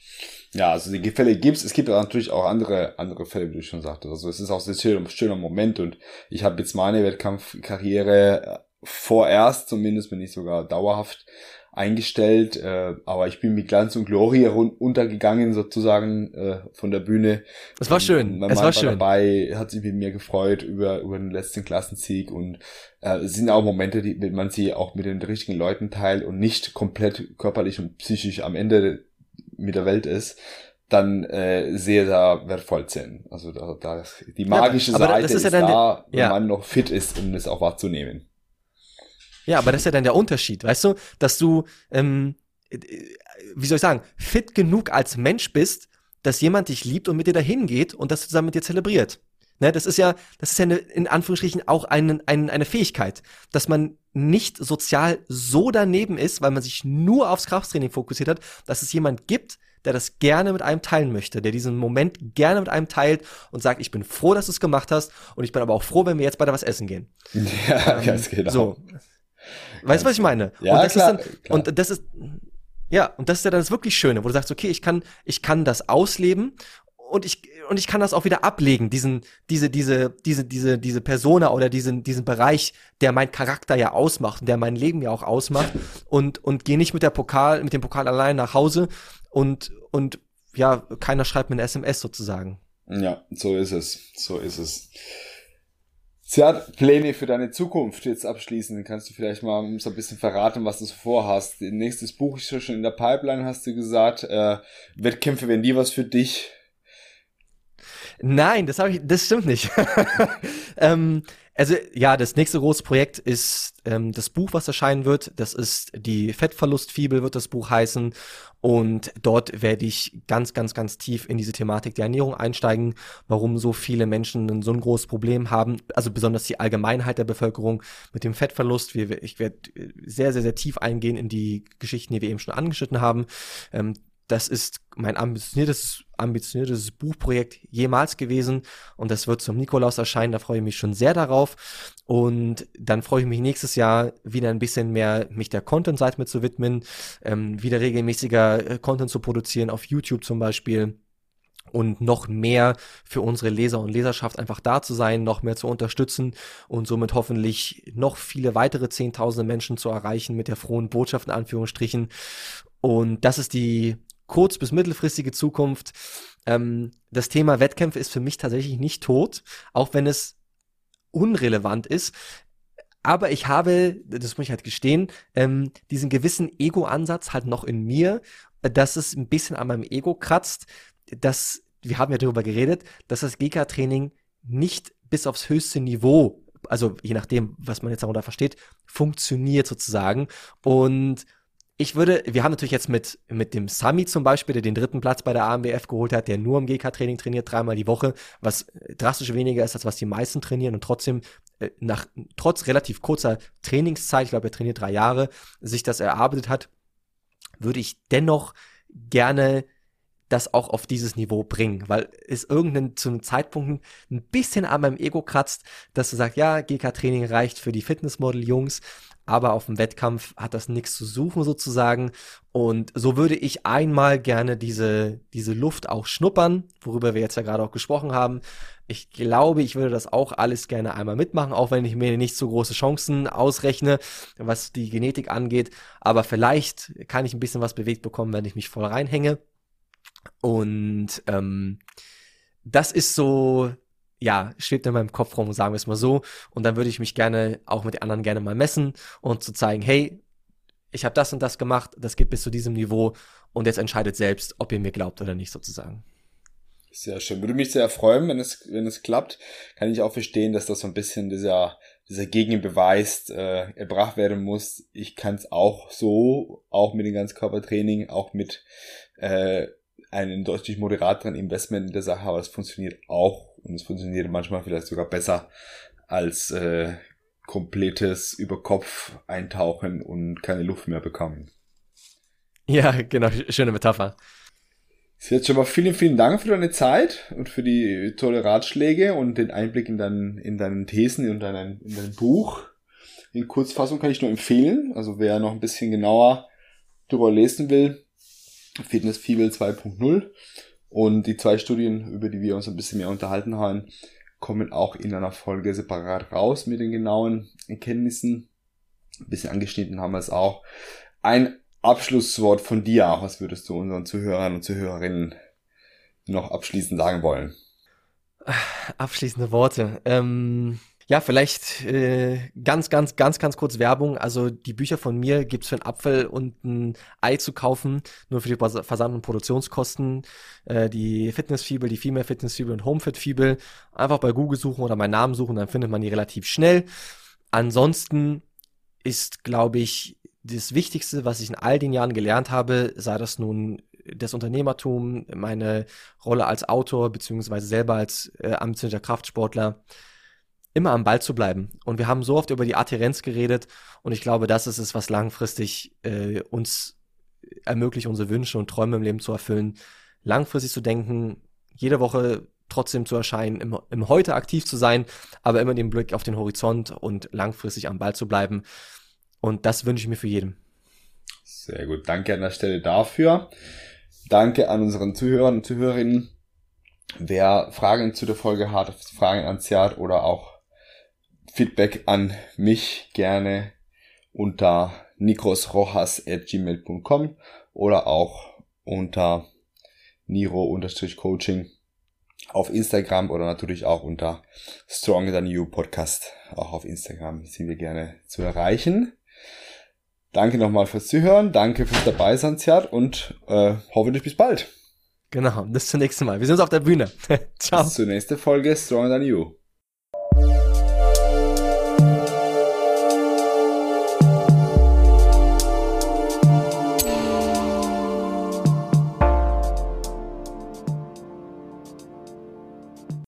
Ja, also die Fälle gibt's. Es gibt natürlich auch andere, andere Fälle, wie du schon sagtest. Also es ist auch ein schöner, schöner Moment und ich habe jetzt meine Wettkampfkarriere äh, vorerst, zumindest bin ich sogar dauerhaft eingestellt, äh, aber ich bin mit Glanz und Glorie untergegangen sozusagen äh, von der Bühne. Es war schön. Mein es Mann war schön. dabei, hat sich mit mir gefreut über über den letzten Klassensieg und äh, es sind auch Momente, die man sie auch mit den richtigen Leuten teilt und nicht komplett körperlich und psychisch am Ende mit der Welt ist dann äh, sehr, sehr wertvoll sind. Also da, da die magische ja, Seite ist, ja ist da, wenn ja. man noch fit ist, um das auch wahrzunehmen. Ja, aber das ist ja dann der Unterschied, weißt du, dass du, ähm, wie soll ich sagen, fit genug als Mensch bist, dass jemand dich liebt und mit dir dahin geht und das zusammen mit dir zelebriert. Ne, das ist ja, das ist ja eine, in Anführungsstrichen auch eine, eine, eine Fähigkeit, dass man nicht sozial so daneben ist, weil man sich nur aufs Krafttraining fokussiert hat, dass es jemand gibt, der das gerne mit einem teilen möchte, der diesen Moment gerne mit einem teilt und sagt, ich bin froh, dass du es gemacht hast und ich bin aber auch froh, wenn wir jetzt beide was essen gehen. [LAUGHS] Ja, ähm, ganz genau. So. Weißt du, was ich meine? Ja, und das klar, ist dann, klar. und das ist, ja, und das ist ja dann das wirklich Schöne, wo du sagst, okay, ich kann, ich kann das ausleben und ich, und ich kann das auch wieder ablegen, diesen, diese, diese, diese, diese, diese Persona oder diesen, diesen Bereich, der mein Charakter ja ausmacht der mein Leben ja auch ausmacht und, und gehe nicht mit der Pokal, mit dem Pokal allein nach Hause und, und, ja, keiner schreibt mir eine SMS sozusagen. Ja, so ist es, so ist es. Hat Pläne für deine Zukunft jetzt abschließen. Kannst du vielleicht mal so ein bisschen verraten, was du so vorhast? Nächstes Buch ist schon in der Pipeline, hast du gesagt. Äh, Wettkämpfe wären die was für dich? Nein, das habe ich, das stimmt nicht. [LAUGHS] ähm, also ja, das nächste große Projekt ist ähm, das Buch, was erscheinen wird. Das ist die Fettverlustfibel, wird das Buch heißen. Und dort werde ich ganz, ganz, ganz tief in diese Thematik der Ernährung einsteigen, warum so viele Menschen so ein großes Problem haben, also besonders die Allgemeinheit der Bevölkerung mit dem Fettverlust. Ich werde sehr, sehr, sehr tief eingehen in die Geschichten, die wir eben schon angeschnitten haben. Ähm, das ist mein ambitioniertes, ambitioniertes Buchprojekt jemals gewesen und das wird zum Nikolaus erscheinen. Da freue ich mich schon sehr darauf. Und dann freue ich mich nächstes Jahr wieder ein bisschen mehr mich der Content-Seite mit zu widmen, ähm, wieder regelmäßiger äh, Content zu produzieren auf YouTube zum Beispiel und noch mehr für unsere Leser und Leserschaft einfach da zu sein, noch mehr zu unterstützen und somit hoffentlich noch viele weitere Zehntausende Menschen zu erreichen mit der frohen Botschaft in Anführungsstrichen. Und das ist die kurz- bis mittelfristige Zukunft. Ähm, das Thema Wettkämpfe ist für mich tatsächlich nicht tot, auch wenn es unrelevant ist. Aber ich habe, das muss ich halt gestehen, ähm, diesen gewissen Ego-Ansatz halt noch in mir, dass es ein bisschen an meinem Ego kratzt, dass, wir haben ja darüber geredet, dass das GK-Training nicht bis aufs höchste Niveau, also je nachdem, was man jetzt darunter versteht, funktioniert sozusagen. Und ich würde, wir haben natürlich jetzt mit, mit dem Sami zum Beispiel, der den dritten Platz bei der AMWF geholt hat, der nur im GK-Training trainiert, dreimal die Woche, was drastisch weniger ist, als was die meisten trainieren und trotzdem äh, nach, trotz relativ kurzer Trainingszeit, ich glaube, er trainiert drei Jahre, sich das erarbeitet hat, würde ich dennoch gerne das auch auf dieses Niveau bringen, weil es irgendeinen zu einem Zeitpunkt ein bisschen an meinem Ego kratzt, dass du sagst, ja, GK-Training reicht für die Fitnessmodel-Jungs, aber auf dem Wettkampf hat das nichts zu suchen sozusagen. Und so würde ich einmal gerne diese, diese Luft auch schnuppern, worüber wir jetzt ja gerade auch gesprochen haben. Ich glaube, ich würde das auch alles gerne einmal mitmachen, auch wenn ich mir nicht so große Chancen ausrechne, was die Genetik angeht. Aber vielleicht kann ich ein bisschen was bewegt bekommen, wenn ich mich voll reinhänge. Und ähm, das ist so ja, schwebt in meinem Kopf rum, sagen wir es mal so. Und dann würde ich mich gerne auch mit den anderen gerne mal messen und zu zeigen, hey, ich habe das und das gemacht, das geht bis zu diesem Niveau und jetzt entscheidet selbst, ob ihr mir glaubt oder nicht sozusagen. Sehr schön. Würde mich sehr freuen, wenn es, wenn es klappt. Kann ich auch verstehen, dass das so ein bisschen dieser, dieser Gegenbeweis äh, erbracht werden muss. Ich kann es auch so, auch mit dem Ganzkörpertraining, auch mit äh, einem deutlich moderateren Investment in der Sache, aber es funktioniert auch und es funktioniert manchmal vielleicht sogar besser als äh, komplettes über Kopf eintauchen und keine Luft mehr bekommen. Ja, genau, schöne Metapher. Jetzt schon mal vielen, vielen Dank für deine Zeit und für die tolle Ratschläge und den Einblick in, deinen, in deinen Thesen und dein, in dein Buch. In Kurzfassung kann ich nur empfehlen. Also wer noch ein bisschen genauer darüber lesen will, Fitness Fibel 2.0 und die zwei Studien, über die wir uns ein bisschen mehr unterhalten haben, kommen auch in einer Folge separat raus mit den genauen Erkenntnissen. Ein bisschen angeschnitten haben wir es auch. Ein Abschlusswort von dir auch. Was würdest du unseren Zuhörern und Zuhörerinnen noch abschließend sagen wollen? Abschließende Worte. Ähm, ja, vielleicht äh, ganz, ganz, ganz, ganz kurz Werbung. Also die Bücher von mir gibt's für einen Apfel und ein Ei zu kaufen, nur für die Versand- und Produktionskosten. Äh, die Fitnessfibel, die Female Fitnessfibel und Homefit-Fibel. Einfach bei Google suchen oder meinen Namen suchen, dann findet man die relativ schnell. Ansonsten ist, glaube ich, das Wichtigste, was ich in all den Jahren gelernt habe, sei das nun das Unternehmertum, meine Rolle als Autor, beziehungsweise selber als äh, ambitionierter Kraftsportler, immer am Ball zu bleiben. Und wir haben so oft über die Adherenz geredet und ich glaube, das ist es, was langfristig äh, uns ermöglicht, unsere Wünsche und Träume im Leben zu erfüllen. Langfristig zu denken, jede Woche trotzdem zu erscheinen, im, im Heute aktiv zu sein, aber immer den Blick auf den Horizont und langfristig am Ball zu bleiben. Und das wünsche ich mir für jeden. Sehr gut. Danke an der Stelle dafür. Danke an unseren Zuhörern und Zuhörerinnen. Wer Fragen zu der Folge hat, Fragen an Ziad oder auch Feedback an mich gerne unter nikrosrojas.gmail.com oder auch unter niro-coaching auf Instagram oder natürlich auch unter Stronger Than You Podcast. Auch auf Instagram sind wir gerne zu erreichen. Danke nochmal fürs Zuhören, danke fürs dabei sein, Ziad, und äh, hoffentlich bis bald. Genau, bis zum nächsten Mal. Wir sehen uns auf der Bühne. [LAUGHS] Ciao. Bis zur nächsten Folge Stronger Than You.